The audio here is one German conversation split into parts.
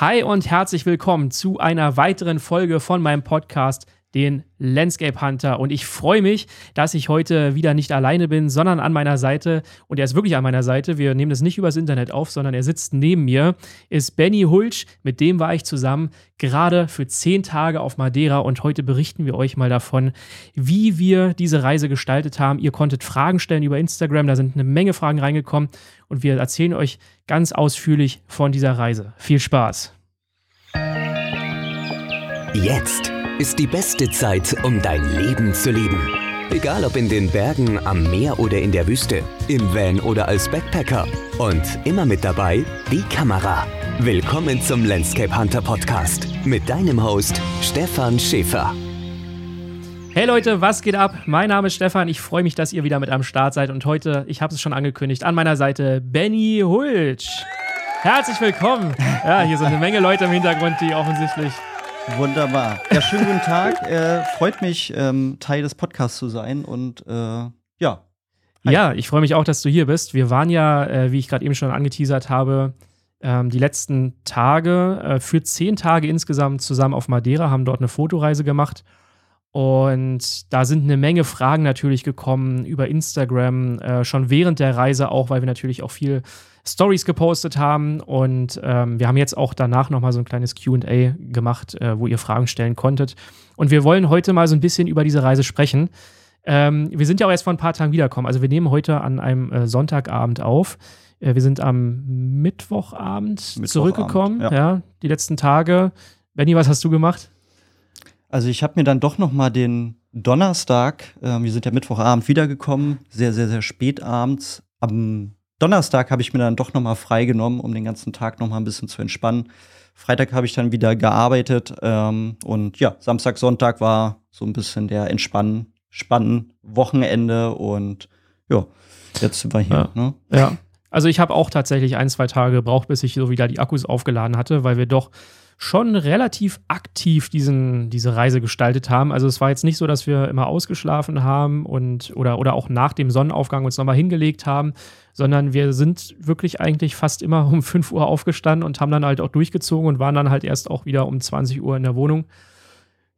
Hi und herzlich willkommen zu einer weiteren Folge von meinem Podcast den Landscape Hunter. Und ich freue mich, dass ich heute wieder nicht alleine bin, sondern an meiner Seite. Und er ist wirklich an meiner Seite. Wir nehmen das nicht übers Internet auf, sondern er sitzt neben mir. Ist Benny Hulsch. Mit dem war ich zusammen gerade für zehn Tage auf Madeira. Und heute berichten wir euch mal davon, wie wir diese Reise gestaltet haben. Ihr konntet Fragen stellen über Instagram. Da sind eine Menge Fragen reingekommen. Und wir erzählen euch ganz ausführlich von dieser Reise. Viel Spaß. Jetzt ist die beste Zeit, um dein Leben zu leben. Egal ob in den Bergen, am Meer oder in der Wüste, im Van oder als Backpacker. Und immer mit dabei die Kamera. Willkommen zum Landscape Hunter Podcast mit deinem Host Stefan Schäfer. Hey Leute, was geht ab? Mein Name ist Stefan. Ich freue mich, dass ihr wieder mit am Start seid. Und heute, ich habe es schon angekündigt, an meiner Seite Benny Hulsch. Herzlich willkommen. Ja, hier sind eine Menge Leute im Hintergrund, die offensichtlich Wunderbar. Ja, schönen guten Tag. Äh, freut mich, ähm, Teil des Podcasts zu sein und äh, ja. Hi. Ja, ich freue mich auch, dass du hier bist. Wir waren ja, äh, wie ich gerade eben schon angeteasert habe, ähm, die letzten Tage äh, für zehn Tage insgesamt zusammen auf Madeira, haben dort eine Fotoreise gemacht. Und da sind eine Menge Fragen natürlich gekommen über Instagram, äh, schon während der Reise auch, weil wir natürlich auch viel Stories gepostet haben. Und ähm, wir haben jetzt auch danach nochmal so ein kleines QA gemacht, äh, wo ihr Fragen stellen konntet. Und wir wollen heute mal so ein bisschen über diese Reise sprechen. Ähm, wir sind ja auch erst vor ein paar Tagen wiedergekommen. Also wir nehmen heute an einem äh, Sonntagabend auf. Äh, wir sind am Mittwochabend, Mittwochabend zurückgekommen. Ja. ja, die letzten Tage. Benny, was hast du gemacht? Also ich habe mir dann doch noch mal den Donnerstag, äh, wir sind ja Mittwochabend wiedergekommen, sehr, sehr, sehr spät abends. Am Donnerstag habe ich mir dann doch noch mal freigenommen, um den ganzen Tag noch mal ein bisschen zu entspannen. Freitag habe ich dann wieder gearbeitet ähm, und ja, Samstag, Sonntag war so ein bisschen der Entspannen, Spannen Wochenende und ja, jetzt sind wir hier. Ja. Ne? ja. Also ich habe auch tatsächlich ein, zwei Tage gebraucht, bis ich so wieder die Akkus aufgeladen hatte, weil wir doch schon relativ aktiv diesen, diese Reise gestaltet haben. Also es war jetzt nicht so, dass wir immer ausgeschlafen haben und oder, oder auch nach dem Sonnenaufgang uns nochmal hingelegt haben, sondern wir sind wirklich eigentlich fast immer um 5 Uhr aufgestanden und haben dann halt auch durchgezogen und waren dann halt erst auch wieder um 20 Uhr in der Wohnung.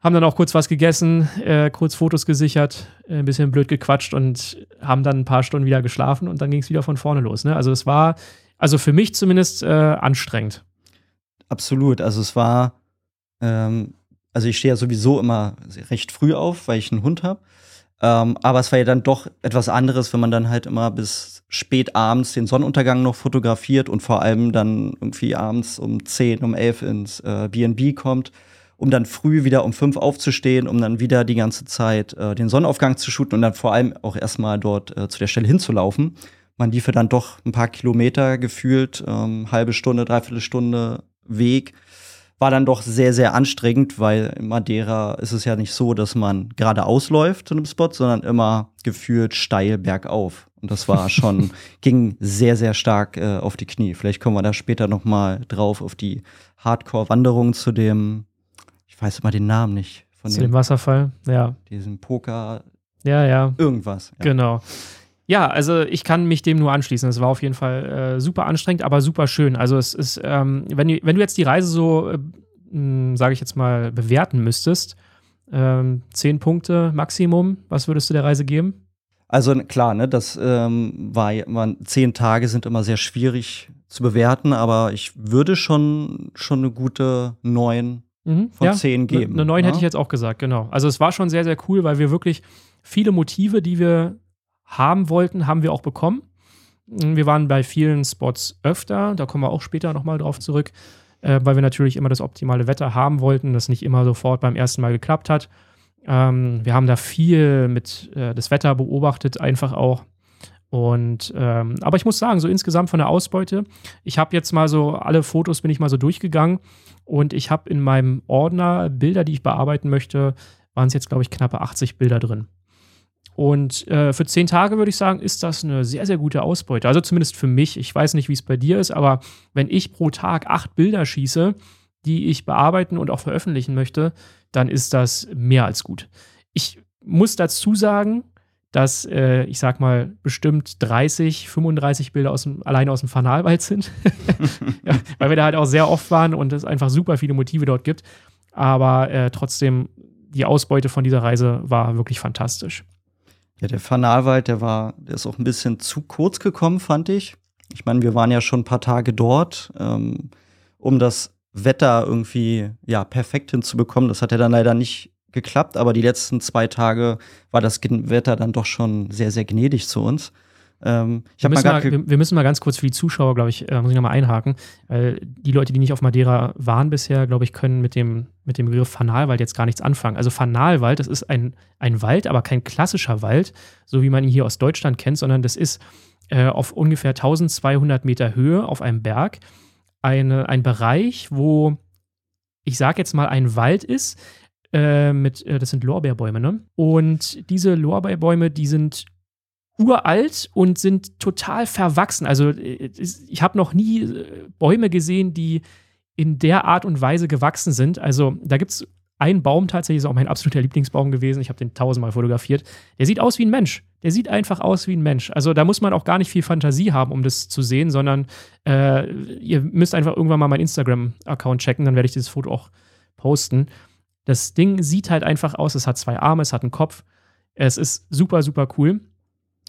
Haben dann auch kurz was gegessen, äh, kurz Fotos gesichert, äh, ein bisschen blöd gequatscht und haben dann ein paar Stunden wieder geschlafen und dann ging es wieder von vorne los. Ne? Also es war, also für mich zumindest äh, anstrengend. Absolut. Also es war, ähm, also ich stehe ja sowieso immer recht früh auf, weil ich einen Hund habe. Ähm, aber es war ja dann doch etwas anderes, wenn man dann halt immer bis spät abends den Sonnenuntergang noch fotografiert und vor allem dann irgendwie abends um 10, um 11 ins äh, BNB kommt, um dann früh wieder um 5 aufzustehen, um dann wieder die ganze Zeit äh, den Sonnenaufgang zu shooten und dann vor allem auch erstmal dort äh, zu der Stelle hinzulaufen. Man lief dann doch ein paar Kilometer gefühlt, ähm, halbe Stunde, dreiviertel Stunde Weg war dann doch sehr, sehr anstrengend, weil in Madeira ist es ja nicht so, dass man geradeaus läuft zu einem Spot, sondern immer gefühlt steil bergauf. Und das war schon, ging sehr, sehr stark äh, auf die Knie. Vielleicht kommen wir da später noch mal drauf auf die Hardcore-Wanderung zu dem, ich weiß immer den Namen nicht. Von zu dem, dem Wasserfall, ja. Diesem Poker. Ja, ja. Irgendwas. Ja. Genau. Ja, also ich kann mich dem nur anschließen. Es war auf jeden Fall äh, super anstrengend, aber super schön. Also es ist, ähm, wenn, du, wenn du jetzt die Reise so, äh, sage ich jetzt mal, bewerten müsstest, ähm, zehn Punkte Maximum, was würdest du der Reise geben? Also klar, ne, das ähm, war, man, zehn Tage sind immer sehr schwierig zu bewerten, aber ich würde schon, schon eine gute neun mhm, von ja, zehn geben. Eine neun ja? hätte ich jetzt auch gesagt, genau. Also es war schon sehr, sehr cool, weil wir wirklich viele Motive, die wir haben wollten, haben wir auch bekommen. Wir waren bei vielen Spots öfter, da kommen wir auch später nochmal drauf zurück, äh, weil wir natürlich immer das optimale Wetter haben wollten, das nicht immer sofort beim ersten Mal geklappt hat. Ähm, wir haben da viel mit äh, das Wetter beobachtet, einfach auch. Und ähm, aber ich muss sagen, so insgesamt von der Ausbeute, ich habe jetzt mal so alle Fotos bin ich mal so durchgegangen und ich habe in meinem Ordner Bilder, die ich bearbeiten möchte, waren es jetzt glaube ich knappe 80 Bilder drin. Und äh, für zehn Tage würde ich sagen, ist das eine sehr, sehr gute Ausbeute. Also zumindest für mich. Ich weiß nicht, wie es bei dir ist, aber wenn ich pro Tag acht Bilder schieße, die ich bearbeiten und auch veröffentlichen möchte, dann ist das mehr als gut. Ich muss dazu sagen, dass äh, ich sag mal bestimmt 30, 35 Bilder aus dem, alleine aus dem Fanalwald sind. ja, weil wir da halt auch sehr oft waren und es einfach super viele Motive dort gibt. Aber äh, trotzdem, die Ausbeute von dieser Reise war wirklich fantastisch. Ja, der Fanalwald, der war, der ist auch ein bisschen zu kurz gekommen, fand ich. Ich meine, wir waren ja schon ein paar Tage dort, ähm, um das Wetter irgendwie ja perfekt hinzubekommen. Das hat ja dann leider nicht geklappt, aber die letzten zwei Tage war das Wetter dann doch schon sehr, sehr gnädig zu uns. Ähm, wir, müssen mal, wir, wir, müssen mal ganz kurz für die Zuschauer, glaube ich, äh, muss ich nochmal einhaken, weil die Leute, die nicht auf Madeira waren bisher, glaube ich, können mit dem, mit dem Begriff Fanalwald jetzt gar nichts anfangen. Also Fanalwald, das ist ein, ein Wald, aber kein klassischer Wald, so wie man ihn hier aus Deutschland kennt, sondern das ist äh, auf ungefähr 1200 Meter Höhe auf einem Berg eine, ein Bereich, wo ich sage jetzt mal ein Wald ist, äh, mit, äh, das sind Lorbeerbäume, ne? Und diese Lorbeerbäume, die sind uralt und sind total verwachsen. Also äh, ich habe noch nie äh, Bäume gesehen, die in der Art und Weise gewachsen sind. Also da gibt es einen Baum tatsächlich, ist auch mein absoluter Lieblingsbaum gewesen. Ich habe den tausendmal fotografiert. Der sieht aus wie ein Mensch. Der sieht einfach aus wie ein Mensch. Also da muss man auch gar nicht viel Fantasie haben, um das zu sehen, sondern äh, ihr müsst einfach irgendwann mal meinen Instagram-Account checken, dann werde ich dieses Foto auch posten. Das Ding sieht halt einfach aus. Es hat zwei Arme, es hat einen Kopf. Es ist super, super cool.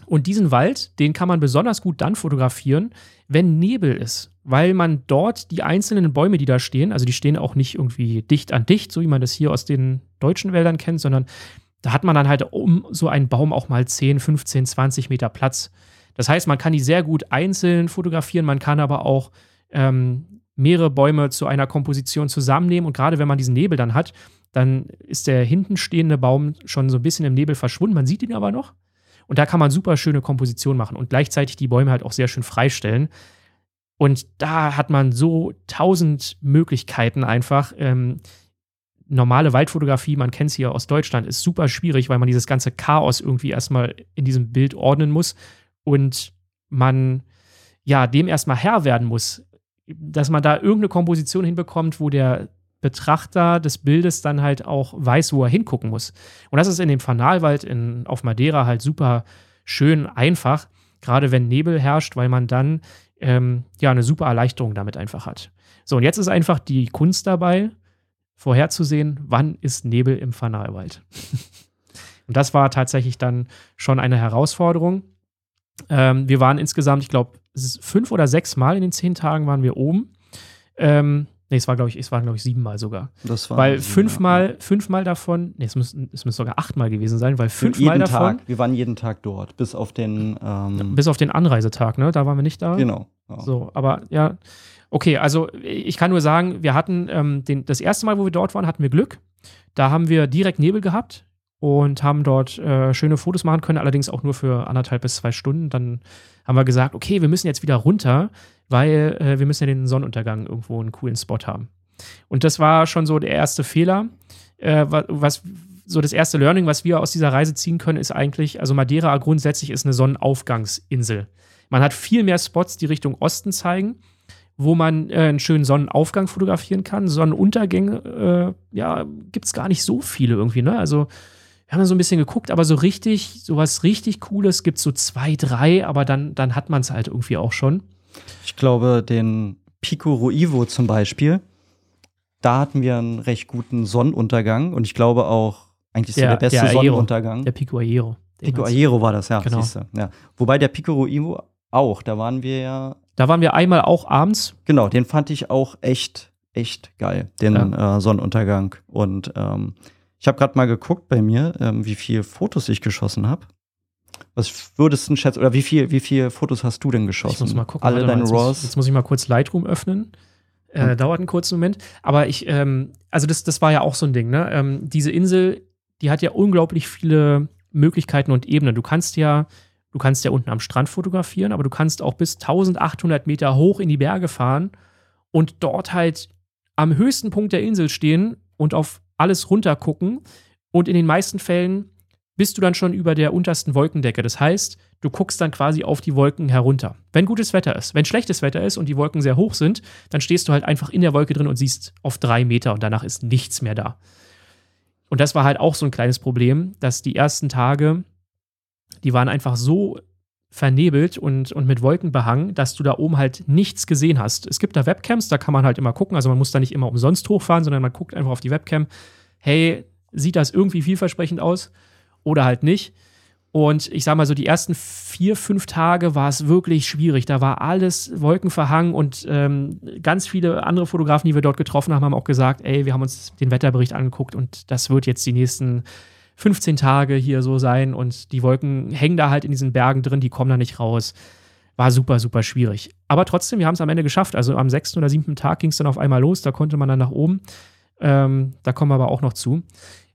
Und diesen Wald, den kann man besonders gut dann fotografieren, wenn Nebel ist, weil man dort die einzelnen Bäume, die da stehen, also die stehen auch nicht irgendwie dicht an dicht, so wie man das hier aus den deutschen Wäldern kennt, sondern da hat man dann halt um so einen Baum auch mal 10, 15, 20 Meter Platz. Das heißt, man kann die sehr gut einzeln fotografieren, man kann aber auch ähm, mehrere Bäume zu einer Komposition zusammennehmen und gerade wenn man diesen Nebel dann hat, dann ist der hinten stehende Baum schon so ein bisschen im Nebel verschwunden. Man sieht ihn aber noch. Und da kann man super schöne Komposition machen und gleichzeitig die Bäume halt auch sehr schön freistellen. Und da hat man so tausend Möglichkeiten einfach. Ähm, normale Waldfotografie, man kennt es hier aus Deutschland, ist super schwierig, weil man dieses ganze Chaos irgendwie erstmal in diesem Bild ordnen muss und man ja dem erstmal Herr werden muss, dass man da irgendeine Komposition hinbekommt, wo der Betrachter des Bildes dann halt auch weiß, wo er hingucken muss. Und das ist in dem Fanalwald in, auf Madeira halt super schön einfach, gerade wenn Nebel herrscht, weil man dann ähm, ja eine super Erleichterung damit einfach hat. So, und jetzt ist einfach die Kunst dabei, vorherzusehen, wann ist Nebel im Fanalwald. und das war tatsächlich dann schon eine Herausforderung. Ähm, wir waren insgesamt, ich glaube, fünf oder sechs Mal in den zehn Tagen waren wir oben. Ähm, Nee, es war, glaube ich, es waren, glaube ich, siebenmal sogar. Das war weil fünfmal, ja. fünfmal davon, nee, es müssen, es müssen sogar achtmal gewesen sein, weil fünfmal davon. Tag, wir waren jeden Tag dort, bis auf den. Ähm bis auf den Anreisetag, ne? Da waren wir nicht da. Genau. Ja. So, aber ja. Okay, also ich kann nur sagen, wir hatten ähm, den, das erste Mal, wo wir dort waren, hatten wir Glück. Da haben wir direkt Nebel gehabt und haben dort äh, schöne Fotos machen können, allerdings auch nur für anderthalb bis zwei Stunden. Dann haben wir gesagt, okay, wir müssen jetzt wieder runter weil äh, wir müssen ja den Sonnenuntergang irgendwo einen coolen Spot haben. Und das war schon so der erste Fehler. Äh, was so das erste Learning, was wir aus dieser Reise ziehen können, ist eigentlich, also Madeira grundsätzlich ist eine Sonnenaufgangsinsel. Man hat viel mehr Spots, die Richtung Osten zeigen, wo man äh, einen schönen Sonnenaufgang fotografieren kann. Sonnenuntergänge, äh, ja, gibt es gar nicht so viele irgendwie, ne? Also, wir haben so ein bisschen geguckt, aber so richtig, so was richtig Cooles gibt es so zwei, drei, aber dann, dann hat man es halt irgendwie auch schon. Ich glaube, den Pico Ruivo zum Beispiel, da hatten wir einen recht guten Sonnenuntergang und ich glaube auch eigentlich so der, der beste der Sonnenuntergang. Der Pico Aero. Pico Aero war das, ja, genau. siehste. Ja. Wobei der Pico Ruivo auch, da waren wir ja. Da waren wir einmal auch abends. Genau, den fand ich auch echt, echt geil, den ja. äh, Sonnenuntergang. Und ähm, ich habe gerade mal geguckt bei mir, ähm, wie viele Fotos ich geschossen habe. Was würdest du schätzen, oder wie viel, wie viele Fotos hast du denn geschossen? Ich muss mal gucken. Alle deine RAWs? Jetzt muss ich mal kurz Lightroom öffnen. Äh, hm. Dauert einen kurzen Moment. Aber ich, ähm, also das, das war ja auch so ein Ding, ne? Ähm, diese Insel, die hat ja unglaublich viele Möglichkeiten und Ebenen. Du kannst ja, du kannst ja unten am Strand fotografieren, aber du kannst auch bis 1800 Meter hoch in die Berge fahren und dort halt am höchsten Punkt der Insel stehen und auf alles runter gucken. Und in den meisten Fällen bist du dann schon über der untersten Wolkendecke. Das heißt, du guckst dann quasi auf die Wolken herunter. Wenn gutes Wetter ist. Wenn schlechtes Wetter ist und die Wolken sehr hoch sind, dann stehst du halt einfach in der Wolke drin und siehst auf drei Meter und danach ist nichts mehr da. Und das war halt auch so ein kleines Problem, dass die ersten Tage die waren einfach so vernebelt und, und mit Wolken behangen, dass du da oben halt nichts gesehen hast. Es gibt da Webcams, da kann man halt immer gucken, also man muss da nicht immer umsonst hochfahren, sondern man guckt einfach auf die Webcam, hey, sieht das irgendwie vielversprechend aus oder halt nicht. Und ich sag mal so, die ersten vier, fünf Tage war es wirklich schwierig. Da war alles wolkenverhangen und ähm, ganz viele andere Fotografen, die wir dort getroffen haben, haben auch gesagt, ey, wir haben uns den Wetterbericht angeguckt und das wird jetzt die nächsten 15 Tage hier so sein und die Wolken hängen da halt in diesen Bergen drin, die kommen da nicht raus. War super, super schwierig. Aber trotzdem, wir haben es am Ende geschafft. Also am sechsten oder siebten Tag ging es dann auf einmal los, da konnte man dann nach oben. Ähm, da kommen wir aber auch noch zu.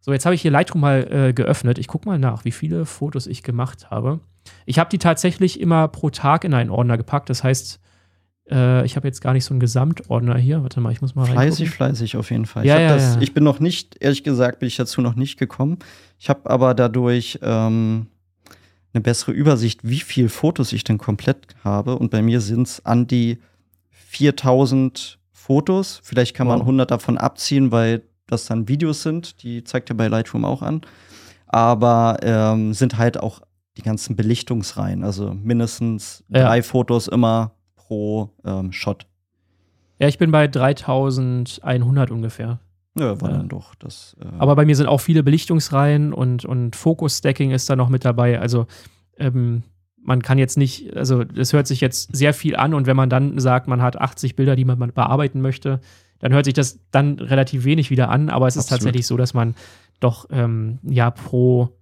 So, jetzt habe ich hier Lightroom mal äh, geöffnet. Ich gucke mal nach, wie viele Fotos ich gemacht habe. Ich habe die tatsächlich immer pro Tag in einen Ordner gepackt. Das heißt, äh, ich habe jetzt gar nicht so einen Gesamtordner hier. Warte mal, ich muss mal Fleißig, reingucken. fleißig auf jeden Fall. Ja, ich, ja, das, ja. ich bin noch nicht, ehrlich gesagt, bin ich dazu noch nicht gekommen. Ich habe aber dadurch ähm, eine bessere Übersicht, wie viele Fotos ich denn komplett habe. Und bei mir sind es an die 4000 Fotos. Vielleicht kann man Wow. 100 davon abziehen, weil das dann Videos sind. Die zeigt ja bei Lightroom auch an. Aber ähm, sind halt auch die ganzen Belichtungsreihen. Also mindestens Ja. drei Fotos immer pro ähm, Shot. Ja, ich bin bei 3100 ungefähr. Ja, war Ja. dann doch das. Äh, Aber bei mir sind auch viele Belichtungsreihen und, und Focus-Stacking ist da noch mit dabei. Also ähm, man kann jetzt nicht, also es hört sich jetzt sehr viel an und wenn man dann sagt, man hat 80 Bilder, die man bearbeiten möchte, dann hört sich das dann relativ wenig wieder an. Aber es ist Absolut. tatsächlich so, dass man doch ähm, ja pro,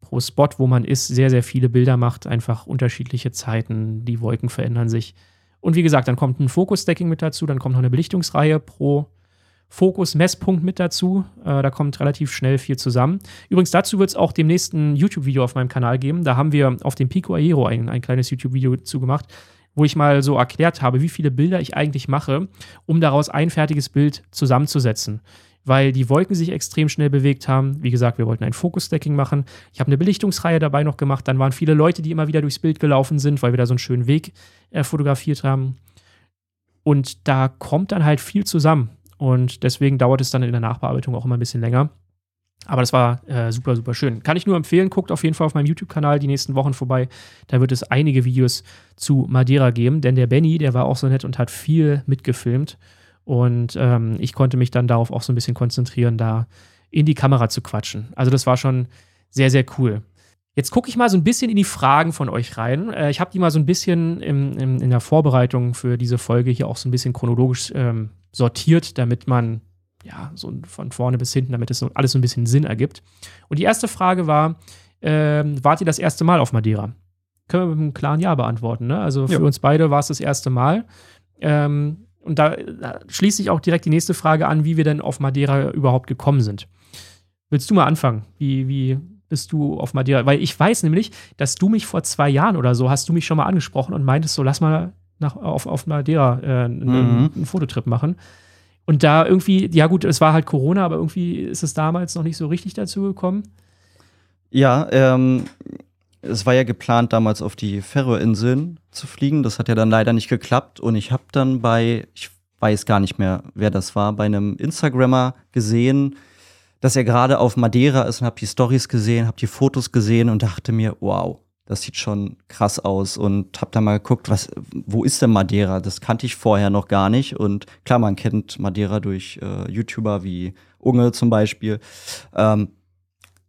pro Spot, wo man ist, sehr, sehr viele Bilder macht, einfach unterschiedliche Zeiten, die Wolken verändern sich. Und wie gesagt, dann kommt ein Focus-Stacking mit dazu, dann kommt noch eine Belichtungsreihe pro Fokus-Messpunkt mit dazu. Äh, da kommt relativ schnell viel zusammen. Übrigens, dazu wird es auch demnächst ein YouTube-Video auf meinem Kanal geben. Da haben wir auf dem Pico Aero ein, ein kleines YouTube-Video zugemacht, wo ich mal so erklärt habe, wie viele Bilder ich eigentlich mache, um daraus ein fertiges Bild zusammenzusetzen. Weil die Wolken sich extrem schnell bewegt haben. Wie gesagt, wir wollten ein Focus-Stacking machen. Ich habe eine Belichtungsreihe dabei noch gemacht. Dann waren viele Leute, die immer wieder durchs Bild gelaufen sind, weil wir da so einen schönen Weg äh, fotografiert haben. Und da kommt dann halt viel zusammen. Und deswegen dauert es dann in der Nachbearbeitung auch immer ein bisschen länger. Aber das war äh, super, super schön. Kann ich nur empfehlen, guckt auf jeden Fall auf meinem YouTube-Kanal die nächsten Wochen vorbei. Da wird es einige Videos zu Madeira geben, denn der Benny, der war auch so nett und hat viel mitgefilmt. Und ähm, ich konnte mich dann darauf auch so ein bisschen konzentrieren, da in die Kamera zu quatschen. Also das war schon sehr, sehr cool. Jetzt gucke ich mal so ein bisschen in die Fragen von euch rein. Äh, ich habe die mal so ein bisschen im, im, in der Vorbereitung für diese Folge hier auch so ein bisschen chronologisch ähm, sortiert, damit man ja so von vorne bis hinten, damit es so alles so ein bisschen Sinn ergibt. Und die erste Frage war: ähm, Wart ihr das erste Mal auf Madeira? Können wir mit einem klaren Ja beantworten. Ne? Also für Ja. uns beide war es das erste Mal. Ähm, und da, da schließt sich auch direkt die nächste Frage an, wie wir denn auf Madeira überhaupt gekommen sind. Willst du mal anfangen? Wie, wie bist du auf Madeira? Weil ich weiß nämlich, dass du mich vor zwei Jahren oder so hast du mich schon mal angesprochen und meintest so, lass mal nach, auf, auf Madeira äh, einen, Mhm. einen Fototrip machen. Und da irgendwie, ja gut, es war halt Corona, aber irgendwie ist es damals noch nicht so richtig dazu gekommen. Ja, ähm, es war ja geplant, damals auf die Färöerinseln zu fliegen. Das hat ja dann leider nicht geklappt. Und ich habe dann bei, ich weiß gar nicht mehr, wer das war, bei einem Instagrammer gesehen, dass er gerade auf Madeira ist und habe die Stories gesehen, habe die Fotos gesehen und dachte mir, wow, das sieht schon krass aus. Und habe dann mal geguckt, was, wo ist denn Madeira? Das kannte ich vorher noch gar nicht. Und klar, man kennt Madeira durch äh, YouTuber wie Unge zum Beispiel. Ähm,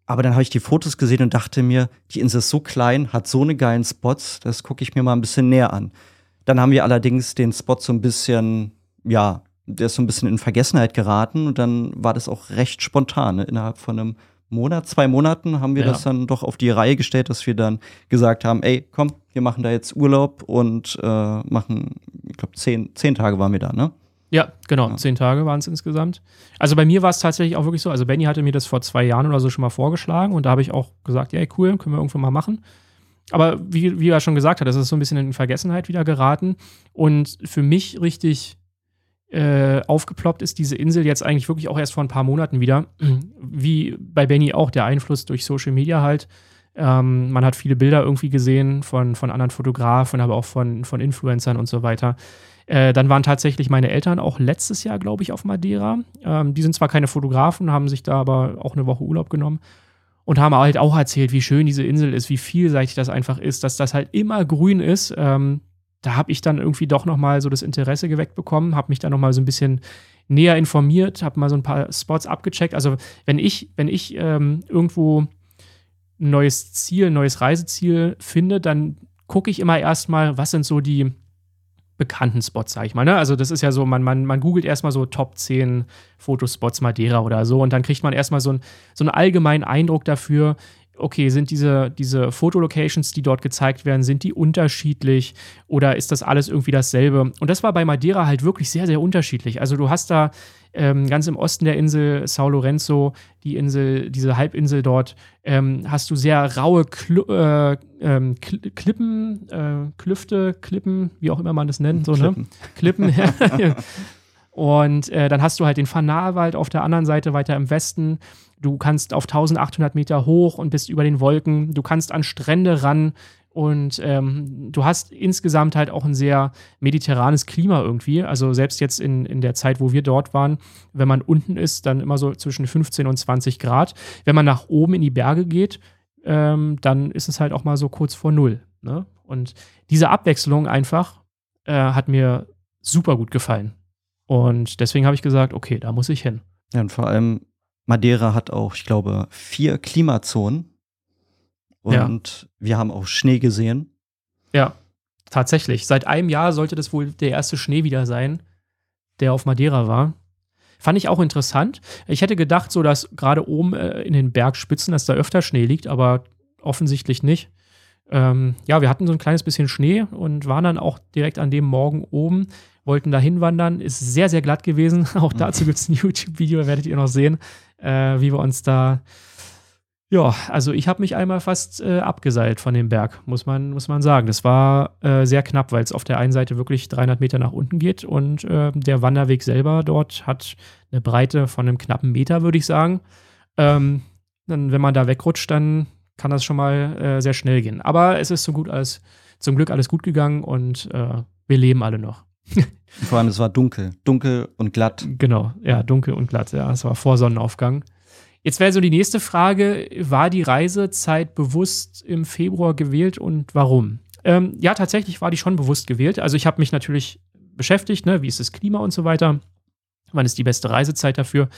aber dann habe ich die Fotos gesehen und dachte mir, die Insel ist so klein, hat so eine geilen Spots, das gucke ich mir mal ein bisschen näher an. Dann haben wir allerdings den Spot so ein bisschen, ja, der ist so ein bisschen in Vergessenheit geraten und dann war das auch recht spontan. Ne? Innerhalb von einem Monat, zwei Monaten haben wir Ja. das dann doch auf die Reihe gestellt, dass wir dann gesagt haben, ey, komm, wir machen da jetzt Urlaub und äh, machen, ich glaube, zehn, zehn Tage waren wir da, ne? Ja, genau. Ja. Zehn Tage waren es insgesamt. Also bei mir war es tatsächlich auch wirklich so. Also Benny hatte mir das vor zwei Jahren oder so schon mal vorgeschlagen und da habe ich auch gesagt, ja, cool, können wir irgendwann mal machen. Aber wie, wie er schon gesagt hat, das ist so ein bisschen in Vergessenheit wieder geraten. Und für mich richtig äh, aufgeploppt ist diese Insel jetzt eigentlich wirklich auch erst vor ein paar Monaten wieder. Wie bei Benny auch der Einfluss durch Social Media halt. Ähm, man hat viele Bilder irgendwie gesehen von, von anderen Fotografen, aber auch von, von Influencern und so weiter. Äh, dann waren tatsächlich meine Eltern auch letztes Jahr, glaube ich, auf Madeira. Ähm, die sind zwar keine Fotografen, haben sich da aber auch eine Woche Urlaub genommen. und haben halt auch erzählt, wie schön diese Insel ist, wie vielseitig das einfach ist, dass das halt immer grün ist. Ähm, da habe ich dann irgendwie doch noch mal so das Interesse geweckt bekommen, habe mich dann noch mal so ein bisschen näher informiert, habe mal so ein paar Spots abgecheckt. Also wenn ich, wenn ich ähm, irgendwo ein neues Ziel, ein neues Reiseziel finde, dann gucke ich immer erstmal, was sind so die bekannten Spots, sag ich mal. Ne? Also das ist ja so, man, man, man googelt erstmal so Top 10 Fotospots Madeira oder so und dann kriegt man erstmal so, ein, so einen allgemeinen Eindruck dafür, okay, sind diese, diese Fotolocations, die dort gezeigt werden, sind die unterschiedlich oder ist das alles irgendwie dasselbe? Und das war bei Madeira halt wirklich sehr, sehr unterschiedlich. Also du hast da ähm, ganz im Osten der Insel Sao Lorenzo, die Insel, diese Halbinsel dort, ähm, hast du sehr raue Klu äh, ähm, Klippen, äh, Klüfte, Klippen, wie auch immer man das nennt, so, Klippen. ne? Klippen. Und äh, dann hast du halt den Fanalwald auf der anderen Seite weiter im Westen. Du kannst auf 1800 Meter hoch und bist über den Wolken. Du kannst an Strände ran und ähm, du hast insgesamt halt auch ein sehr mediterranes Klima irgendwie. Also selbst jetzt in, in der Zeit, wo wir dort waren, wenn man unten ist, dann immer so zwischen 15 und 20 Grad. Wenn man nach oben in die Berge geht, ähm, dann ist es halt auch mal so kurz vor Null. Ne? Und diese Abwechslung einfach äh, hat mir super gut gefallen. Und deswegen habe ich gesagt, okay, da muss ich hin. Ja, und vor allem Madeira hat auch, ich glaube, vier Klimazonen. Und ja. wir haben auch Schnee gesehen. Ja, tatsächlich. Seit einem Jahr sollte das wohl der erste Schnee wieder sein, der auf Madeira war. Fand ich auch interessant. Ich hätte gedacht, so dass gerade oben äh, in den Bergspitzen, dass da öfter Schnee liegt, aber offensichtlich nicht. Ähm, ja, wir hatten so ein kleines bisschen Schnee und waren dann auch direkt an dem Morgen oben wollten da hinwandern. Ist sehr, sehr glatt gewesen. Auch mhm. dazu gibt es ein YouTube-Video, werdet ihr noch sehen, äh, wie wir uns da. Ja, also ich habe mich einmal fast äh, abgeseilt von dem Berg, muss man, muss man sagen. Das war äh, sehr knapp, weil es auf der einen Seite wirklich 300 Meter nach unten geht und äh, der Wanderweg selber dort hat eine Breite von einem knappen Meter, würde ich sagen. Ähm, dann, wenn man da wegrutscht, dann kann das schon mal äh, sehr schnell gehen. Aber es ist zum, gut alles, zum Glück alles gut gegangen und äh, wir leben alle noch. Vor allem, es war dunkel. Dunkel und glatt. Genau, ja, dunkel und glatt. Ja, es war vor Sonnenaufgang. Jetzt wäre so die nächste Frage: War die Reisezeit bewusst im Februar gewählt und warum? Ähm, ja, tatsächlich war die schon bewusst gewählt. Also, ich habe mich natürlich beschäftigt, ne, wie ist das Klima und so weiter. Wann ist die beste Reisezeit dafür?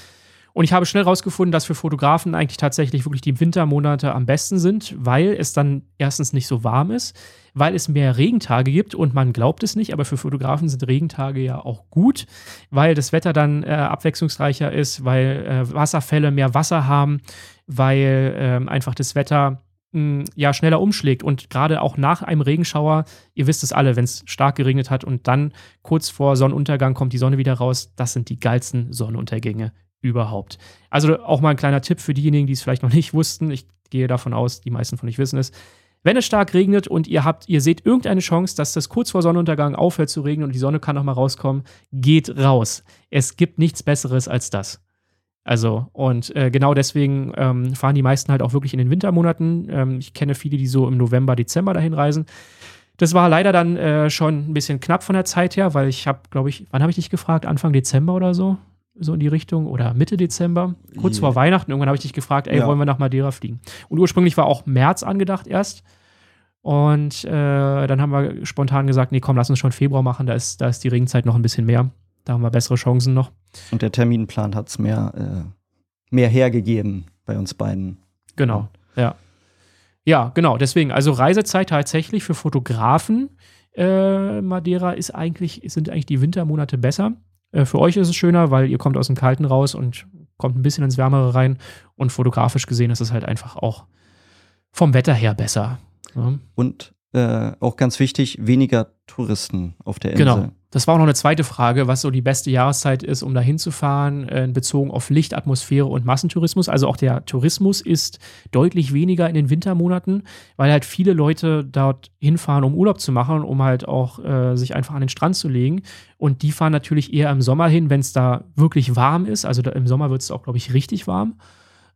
Und ich habe schnell herausgefunden, dass für Fotografen eigentlich tatsächlich wirklich die Wintermonate am besten sind, weil es dann erstens nicht so warm ist, weil es mehr Regentage gibt und man glaubt es nicht, aber für Fotografen sind Regentage ja auch gut, weil das Wetter dann äh, abwechslungsreicher ist, weil äh, Wasserfälle mehr Wasser haben, weil äh, einfach das Wetter mh, hm, ja schneller umschlägt. Und gerade auch nach einem Regenschauer, ihr wisst es alle, wenn es stark geregnet hat und dann kurz vor Sonnenuntergang kommt die Sonne wieder raus, das sind die geilsten Sonnenuntergänge überhaupt. Also auch mal ein kleiner Tipp für diejenigen, die es vielleicht noch nicht wussten. Ich gehe davon aus, die meisten von euch wissen es. Wenn es stark regnet und ihr habt, ihr seht irgendeine Chance, dass das kurz vor Sonnenuntergang aufhört zu regnen und die Sonne kann noch mal rauskommen, geht raus. Es gibt nichts Besseres als das. Also, und äh, genau deswegen ähm, fahren die meisten halt auch wirklich in den Wintermonaten. Ähm, ich kenne viele, die so im November, Dezember dahin reisen. Das war leider dann äh, schon ein bisschen knapp von der Zeit her, weil ich habe, glaube ich, wann habe ich dich gefragt? Anfang Dezember oder so? So in die Richtung oder Mitte Dezember, kurz yeah. vor Weihnachten. Irgendwann habe ich dich gefragt, ey, ja. wollen wir nach Madeira fliegen? Und ursprünglich war auch März angedacht erst. Und äh, dann haben wir spontan gesagt, nee, komm, lass uns schon Februar machen, da ist, da ist die Regenzeit noch ein bisschen mehr. Da haben wir bessere Chancen noch. Und der Terminplan hat es mehr, äh, mehr hergegeben bei uns beiden. Genau, ja. Ja, genau, deswegen, also Reisezeit tatsächlich für Fotografen äh, Madeira ist eigentlich, sind eigentlich die Wintermonate besser. Äh, für euch ist es schöner, weil ihr kommt aus dem Kalten raus und kommt ein bisschen ins Wärmere rein. Und fotografisch gesehen ist es halt einfach auch vom Wetter her besser. Ja. Und äh, auch ganz wichtig, weniger Touristen auf der Insel. Genau. Das war auch noch eine zweite Frage, was so die beste Jahreszeit ist, um da hinzufahren, äh, bezogen auf Licht, Atmosphäre und Massentourismus. Also auch der Tourismus ist deutlich weniger in den Wintermonaten, weil halt viele Leute dort hinfahren, um Urlaub zu machen, um halt auch äh, sich einfach an den Strand zu legen. Und die fahren natürlich eher im Sommer hin, wenn es da wirklich warm ist. Also im Sommer wird es auch, glaube ich, richtig warm.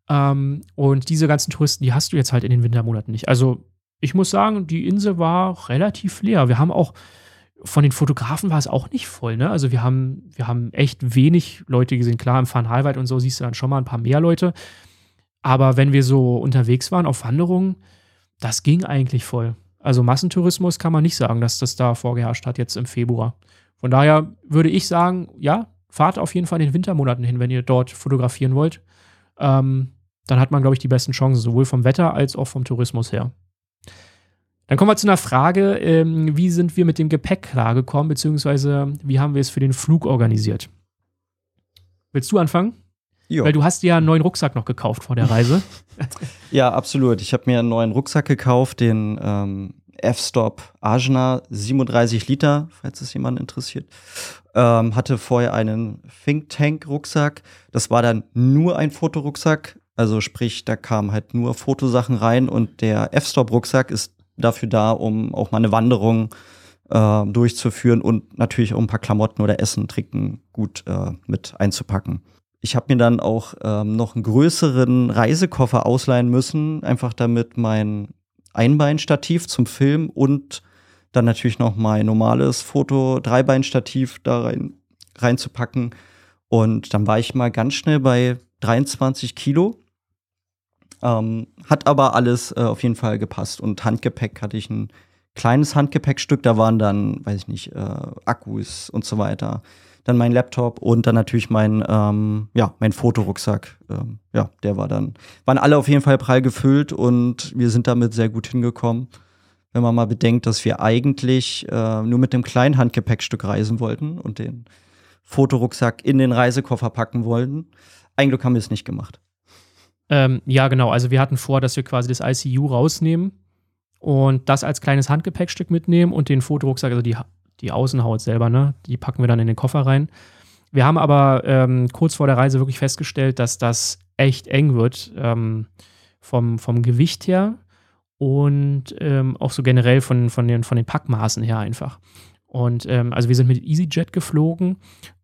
Ähm, und diese ganzen Touristen, die hast du jetzt halt in den Wintermonaten nicht. Also ich muss sagen, die Insel war relativ leer. Wir haben auch von den Fotografen war es auch nicht voll, ne? Also wir haben, wir haben echt wenig Leute gesehen. Klar, im Farnhalwald und so siehst du dann schon mal ein paar mehr Leute. Aber wenn wir so unterwegs waren auf Wanderungen, das ging eigentlich voll. Also Massentourismus kann man nicht sagen, dass das da vorgeherrscht hat jetzt im Februar. Von daher würde ich sagen, ja, fahrt auf jeden Fall in den Wintermonaten hin, wenn ihr dort fotografieren wollt. Ähm, dann hat man, glaube ich, die besten Chancen, sowohl vom Wetter als auch vom Tourismus her. Dann kommen wir zu einer Frage, ähm, wie sind wir mit dem Gepäck klargekommen, beziehungsweise wie haben wir es für den Flug organisiert? Willst du anfangen? Jo. Weil du hast dir ja einen neuen Rucksack noch gekauft vor der Reise. ja, absolut. Ich habe mir einen neuen Rucksack gekauft, den ähm, F-Stop Ajna 37 Liter, falls es jemand interessiert. Ähm, hatte vorher einen Think Tank Rucksack. Das war dann nur ein Fotorucksack. Also sprich, da kamen halt nur Fotosachen rein und der F-Stop Rucksack ist dafür da, um auch mal eine Wanderung äh, durchzuführen und natürlich auch ein paar Klamotten oder Essen, Trinken gut äh, mit einzupacken. Ich habe mir dann auch ähm, noch einen größeren Reisekoffer ausleihen müssen, einfach damit mein Einbeinstativ zum Film und dann natürlich noch mein normales Foto-Dreibeinstativ da rein, reinzupacken. Und dann war ich mal ganz schnell bei 23 Kilo. Ähm, hat aber alles äh, auf jeden Fall gepasst. Und Handgepäck hatte ich ein kleines Handgepäckstück. Da waren dann, weiß ich nicht, äh, Akkus und so weiter dann mein Laptop und dann natürlich mein, ähm, ja, mein Fotorucksack. Ähm, ja, der war dann, waren alle auf jeden Fall prall gefüllt und wir sind damit sehr gut hingekommen. Wenn man mal bedenkt, dass wir eigentlich äh, nur mit dem kleinen Handgepäckstück reisen wollten und den Fotorucksack in den Reisekoffer packen wollten. Eigentlich haben wir es nicht gemacht. Ähm, ja, genau. Also wir hatten vor, dass wir quasi das ICU rausnehmen und das als kleines Handgepäckstück mitnehmen und den Fotorucksack, also die die Außenhaut selber, ne? Die packen wir dann in den Koffer rein. Wir haben aber ähm, kurz vor der Reise wirklich festgestellt, dass das echt eng wird ähm, vom, vom Gewicht her und ähm, auch so generell von, von, den, von den Packmaßen her einfach. Und ähm, also wir sind mit EasyJet geflogen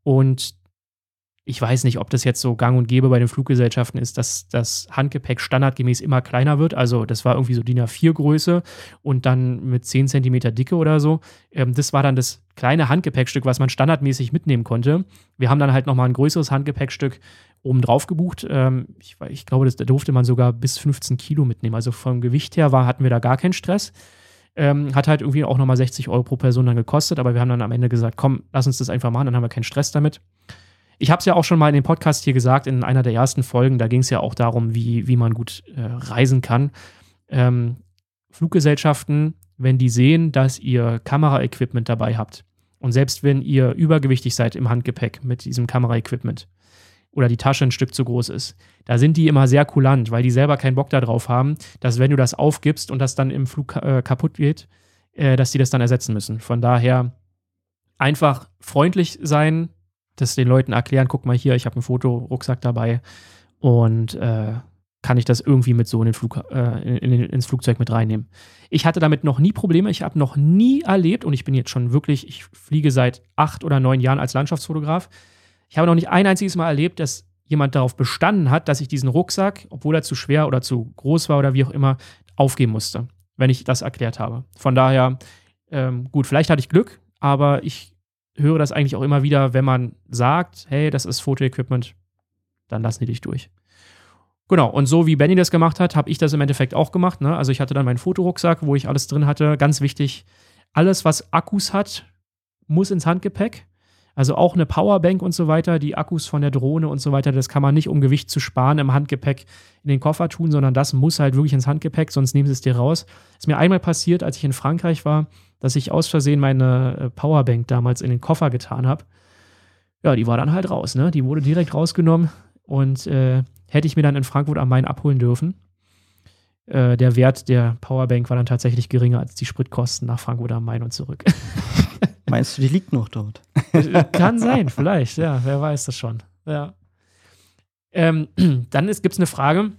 und ich weiß nicht, ob das jetzt so gang und gäbe bei den Fluggesellschaften ist, dass das Handgepäck standardgemäß immer kleiner wird. Also das war irgendwie so DIN A4-Größe und dann mit 10 cm Dicke oder so. Ähm, das war dann das kleine Handgepäckstück, was man standardmäßig mitnehmen konnte. Wir haben dann halt nochmal ein größeres Handgepäckstück oben drauf gebucht. Ähm, ich, ich, glaube, das, da durfte man sogar bis 15 Kilo mitnehmen. Also vom Gewicht her war, hatten wir da gar keinen Stress. Ähm, hat halt irgendwie auch nochmal 60 Euro pro Person dann gekostet, aber wir haben dann am Ende gesagt, komm, lass uns das einfach machen, dann haben wir keinen Stress damit. Ich habe es ja auch schon mal in dem Podcast hier gesagt, in einer der ersten Folgen, da ging es ja auch darum, wie, wie man gut äh, reisen kann. Ähm, Fluggesellschaften, wenn die sehen, dass ihr Kameraequipment dabei habt und selbst wenn ihr übergewichtig seid im Handgepäck mit diesem Kameraequipment oder die Tasche ein Stück zu groß ist, da sind die immer sehr kulant, weil die selber keinen Bock darauf haben, dass wenn du das aufgibst und das dann im Flug äh, kaputt geht, äh, dass die das dann ersetzen müssen. Von daher einfach freundlich sein, das den Leuten erklären, guck mal hier, ich habe einen Fotorucksack dabei und äh, kann ich das irgendwie mit so in den Flug, äh, in, in, ins Flugzeug mit reinnehmen. Ich hatte damit noch nie Probleme. Ich habe noch nie erlebt, und ich bin jetzt schon wirklich, ich fliege seit acht oder neun Jahren als Landschaftsfotograf. Ich habe noch nicht ein einziges Mal erlebt, dass jemand darauf bestanden hat, dass ich diesen Rucksack, obwohl er zu schwer oder zu groß war oder wie auch immer, aufgeben musste, wenn ich das erklärt habe. Von daher, ähm, gut, vielleicht hatte ich Glück, aber ich höre das eigentlich auch immer wieder, wenn man sagt, hey, das ist Fotoequipment, dann lassen die dich durch. Genau, und so wie Benny das gemacht hat, habe ich das im Endeffekt auch gemacht. Ne? Also ich hatte dann meinen Fotorucksack, wo ich alles drin hatte. Ganz wichtig, alles, was Akkus hat, muss ins Handgepäck. Also auch eine Powerbank und so weiter, die Akkus von der Drohne und so weiter, das kann man nicht, um Gewicht zu sparen, im Handgepäck in den Koffer tun, sondern das muss halt wirklich ins Handgepäck, sonst nehmen sie es dir raus. Ist mir einmal passiert, als ich in Frankreich war, dass ich aus Versehen meine äh, Powerbank damals in den Koffer getan habe. Ja, die war dann halt raus, ne? Die wurde direkt rausgenommen und äh, hätte ich mir dann in Frankfurt am Main abholen dürfen. Äh, der Wert der Powerbank war dann tatsächlich geringer als die Spritkosten nach Frankfurt am Main und zurück. Meinst du, die liegt noch dort? Kann sein, vielleicht, ja, wer weiß das schon. Ja. Ähm, dann gibt es eine Frage,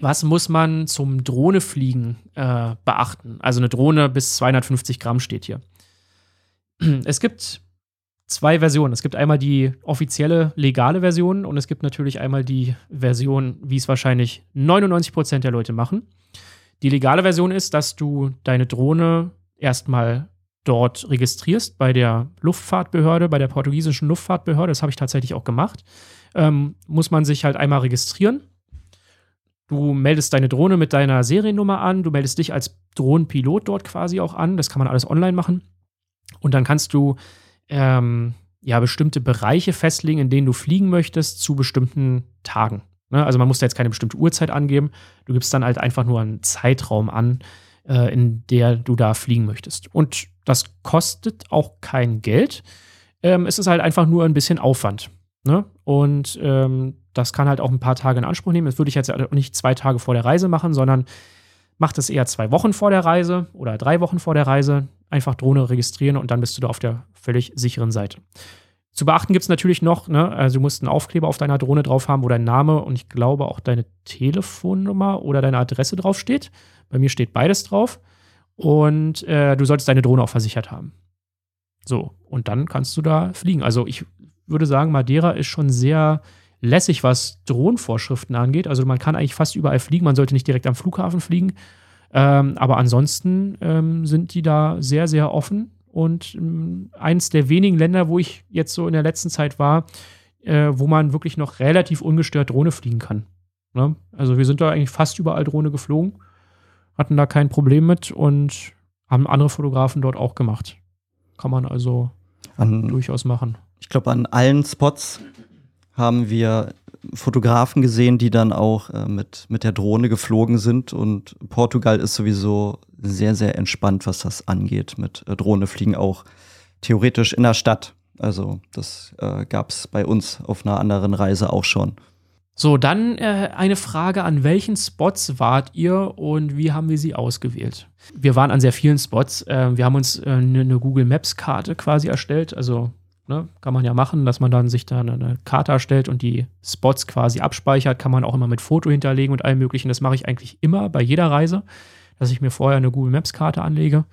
was muss man zum Drohnefliegen äh, beachten? Also eine Drohne bis 250 Gramm steht hier. Es gibt zwei Versionen. Es gibt einmal die offizielle legale Version und es gibt natürlich einmal die Version, wie es wahrscheinlich 99 Prozent der Leute machen. Die legale Version ist, dass du deine Drohne erstmal dort registrierst bei der Luftfahrtbehörde, bei der portugiesischen Luftfahrtbehörde. Das habe ich tatsächlich auch gemacht. Ähm, muss man sich halt einmal registrieren Du meldest deine Drohne mit deiner Seriennummer an, du meldest dich als Drohnenpilot dort quasi auch an. Das kann man alles online machen. Und dann kannst du ähm, ja bestimmte Bereiche festlegen, in denen du fliegen möchtest, zu bestimmten Tagen. Ne? Also man muss da jetzt keine bestimmte Uhrzeit angeben. Du gibst dann halt einfach nur einen Zeitraum an, äh, in der du da fliegen möchtest. Und das kostet auch kein Geld. Ähm, es ist halt einfach nur ein bisschen Aufwand. Ne? Und ähm, das kann halt auch ein paar Tage in Anspruch nehmen. Das würde ich jetzt nicht zwei Tage vor der Reise machen, sondern macht es eher zwei Wochen vor der Reise oder drei Wochen vor der Reise. Einfach Drohne registrieren und dann bist du da auf der völlig sicheren Seite. Zu beachten gibt es natürlich noch, ne, also du musst einen Aufkleber auf deiner Drohne drauf haben, wo dein Name und ich glaube auch deine Telefonnummer oder deine Adresse draufsteht. Bei mir steht beides drauf. Und äh, du solltest deine Drohne auch versichert haben. So, und dann kannst du da fliegen. Also ich würde sagen, Madeira ist schon sehr lässig, was Drohnenvorschriften angeht. Also man kann eigentlich fast überall fliegen. Man sollte nicht direkt am Flughafen fliegen. Ähm, aber ansonsten ähm, sind die da sehr, sehr offen. Und ähm, eins der wenigen Länder, wo ich jetzt so in der letzten Zeit war, äh, wo man wirklich noch relativ ungestört Drohne fliegen kann. Ne? Also wir sind da eigentlich fast überall Drohne geflogen, hatten da kein Problem mit und haben andere Fotografen dort auch gemacht. Kann man also an, durchaus machen. Ich glaube, an allen Spots haben wir Fotografen gesehen, die dann auch äh, mit, mit der Drohne geflogen sind. Und Portugal ist sowieso sehr, sehr entspannt, was das angeht. Mit äh, Drohne fliegen auch theoretisch in der Stadt. Also das äh, gab es bei uns auf einer anderen Reise auch schon. So, dann äh, eine Frage, an welchen Spots wart ihr und wie haben wir sie ausgewählt? Wir waren an sehr vielen Spots. Äh, wir haben uns eine, äh, eine Google Maps Karte quasi erstellt, also Ne? Kann man ja machen, dass man dann sich da eine Karte erstellt und die Spots quasi abspeichert. Kann man auch immer mit Foto hinterlegen und allem Möglichen. Das mache ich eigentlich immer bei jeder Reise, dass ich mir vorher eine Google Maps Karte anlege.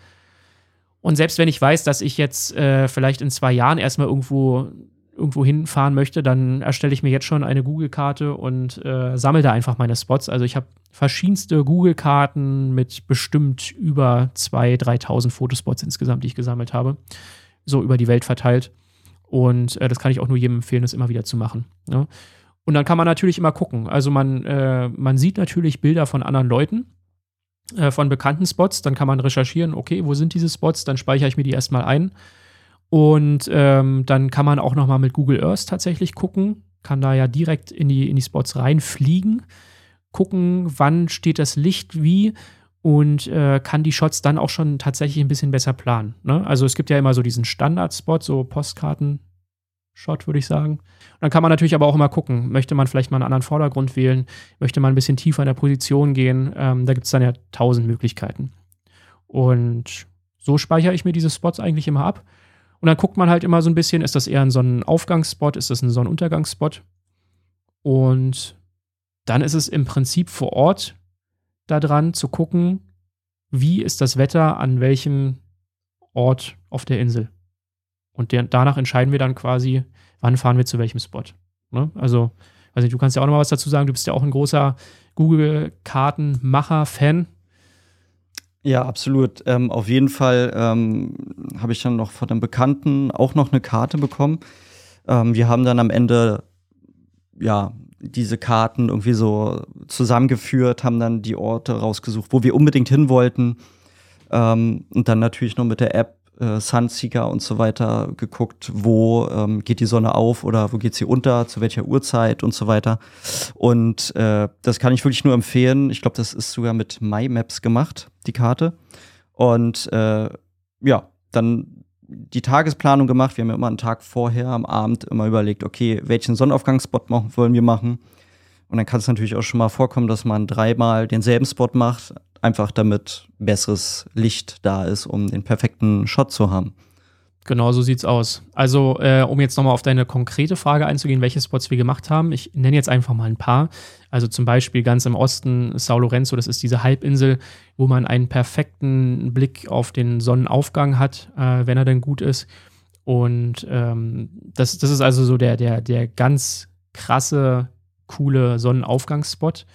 Und selbst wenn ich weiß, dass ich jetzt äh, vielleicht in zwei Jahren erstmal irgendwo, irgendwo hinfahren möchte, dann erstelle ich mir jetzt schon eine Google-Karte und äh, sammle da einfach meine Spots. Also ich habe verschiedenste Google-Karten mit bestimmt über 2.000, 3.000 Fotospots insgesamt, die ich gesammelt habe. So über die Welt verteilt. Und äh, das kann ich auch nur jedem empfehlen, das immer wieder zu machen. Ja? Und dann kann man natürlich immer gucken. Also man, äh, man sieht natürlich Bilder von anderen Leuten, äh, von bekannten Spots. Dann kann man recherchieren, okay, wo sind diese Spots? Dann speichere ich mir die erstmal ein. Und ähm, dann kann man auch nochmal mit Google Earth tatsächlich gucken. Kann da ja direkt in die, in die Spots reinfliegen. Gucken, wann steht das Licht wie und äh, kann die Shots dann auch schon tatsächlich ein bisschen besser planen. Ne? Also es gibt ja immer so diesen Standard-Spot, so Postkarten-Shot, würde ich sagen. Und dann kann man natürlich aber auch immer gucken, möchte man vielleicht mal einen anderen Vordergrund wählen, möchte man ein bisschen tiefer in der Position gehen. Ähm, da gibt es dann ja tausend Möglichkeiten. Und so speichere ich mir diese Spots eigentlich immer ab. Und dann guckt man halt immer so ein bisschen, ist das eher ein Sonnenaufgangsspot, ist das ein Sonnenuntergangsspot? Und dann ist es im Prinzip vor Ort daran zu gucken, wie ist das Wetter an welchem Ort auf der Insel. Und der, danach entscheiden wir dann quasi, wann fahren wir zu welchem Spot. Ne? Also, weiß nicht, du kannst ja auch noch mal was dazu sagen. Du bist ja auch ein großer Google-Kartenmacher-Fan. Ja, absolut. Ähm, auf jeden Fall ähm, habe ich dann noch von einem Bekannten auch noch eine Karte bekommen. Ähm, wir haben dann am Ende ja diese Karten irgendwie so zusammengeführt, haben dann die Orte rausgesucht, wo wir unbedingt hin wollten. Ähm, und dann natürlich noch mit der App äh, Sunseeker und so weiter geguckt, wo ähm, geht die Sonne auf oder wo geht sie unter, zu welcher Uhrzeit und so weiter. Und äh, das kann ich wirklich nur empfehlen. Ich glaube, das ist sogar mit MyMaps gemacht, die Karte. Und äh, ja, dann die Tagesplanung gemacht. Wir haben ja immer einen Tag vorher am Abend immer überlegt, okay, welchen Sonnenaufgangsspot wollen wir machen. Und dann kann es natürlich auch schon mal vorkommen, dass man dreimal denselben Spot macht, einfach damit besseres Licht da ist, um den perfekten Shot zu haben. Genau so sieht's aus. Also, äh, um jetzt nochmal auf deine konkrete Frage einzugehen, welche Spots wir gemacht haben. Ich nenne jetzt einfach mal ein paar. Also zum Beispiel ganz im Osten Sao Lorenzo, das ist diese Halbinsel, wo man einen perfekten Blick auf den Sonnenaufgang hat, äh, wenn er denn gut ist. Und ähm, das, das ist also so der, der, der ganz krasse, coole Sonnenaufgangsspot.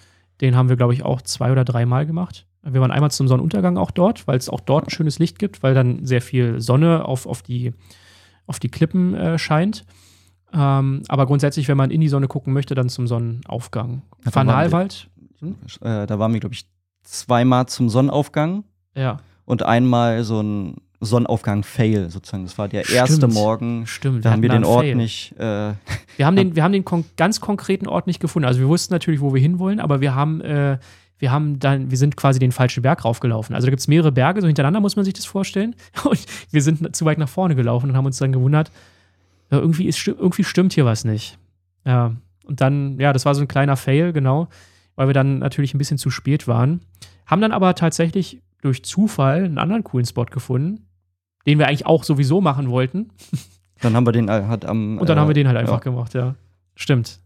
Den haben wir, glaube ich, auch zwei oder dreimal gemacht. Wir waren einmal zum Sonnenuntergang auch dort, weil es auch dort ein schönes Licht gibt, weil dann sehr viel Sonne auf, auf, die, auf die Klippen äh, scheint. Ähm, aber grundsätzlich, wenn man in die Sonne gucken möchte, dann zum Sonnenaufgang. Fanalwald? Äh, da waren wir, glaube ich, zweimal zum Sonnenaufgang Ja, und einmal so ein Sonnenaufgang-Fail sozusagen. Das war der Stimmt. erste Morgen. stimmt. Da haben wir den Ort Fail. nicht. Äh, Wir haben den, wir haben den kon ganz konkreten Ort nicht gefunden. Also wir wussten natürlich, wo wir hinwollen, aber wir haben, äh, wir haben dann, wir sind quasi den falschen Berg raufgelaufen. Also da gibt es mehrere Berge, so hintereinander muss man sich das vorstellen. Und wir sind zu weit nach vorne gelaufen und haben uns dann gewundert, ja, irgendwie, ist, irgendwie stimmt hier was nicht. Ja. Und dann, ja, das war so ein kleiner Fail, genau, weil wir dann natürlich ein bisschen zu spät waren. Haben dann aber tatsächlich durch Zufall einen anderen coolen Spot gefunden, den wir eigentlich auch sowieso machen wollten. dann haben wir den äh, halt am. Und dann äh, haben wir den halt einfach ja. gemacht, ja. Stimmt.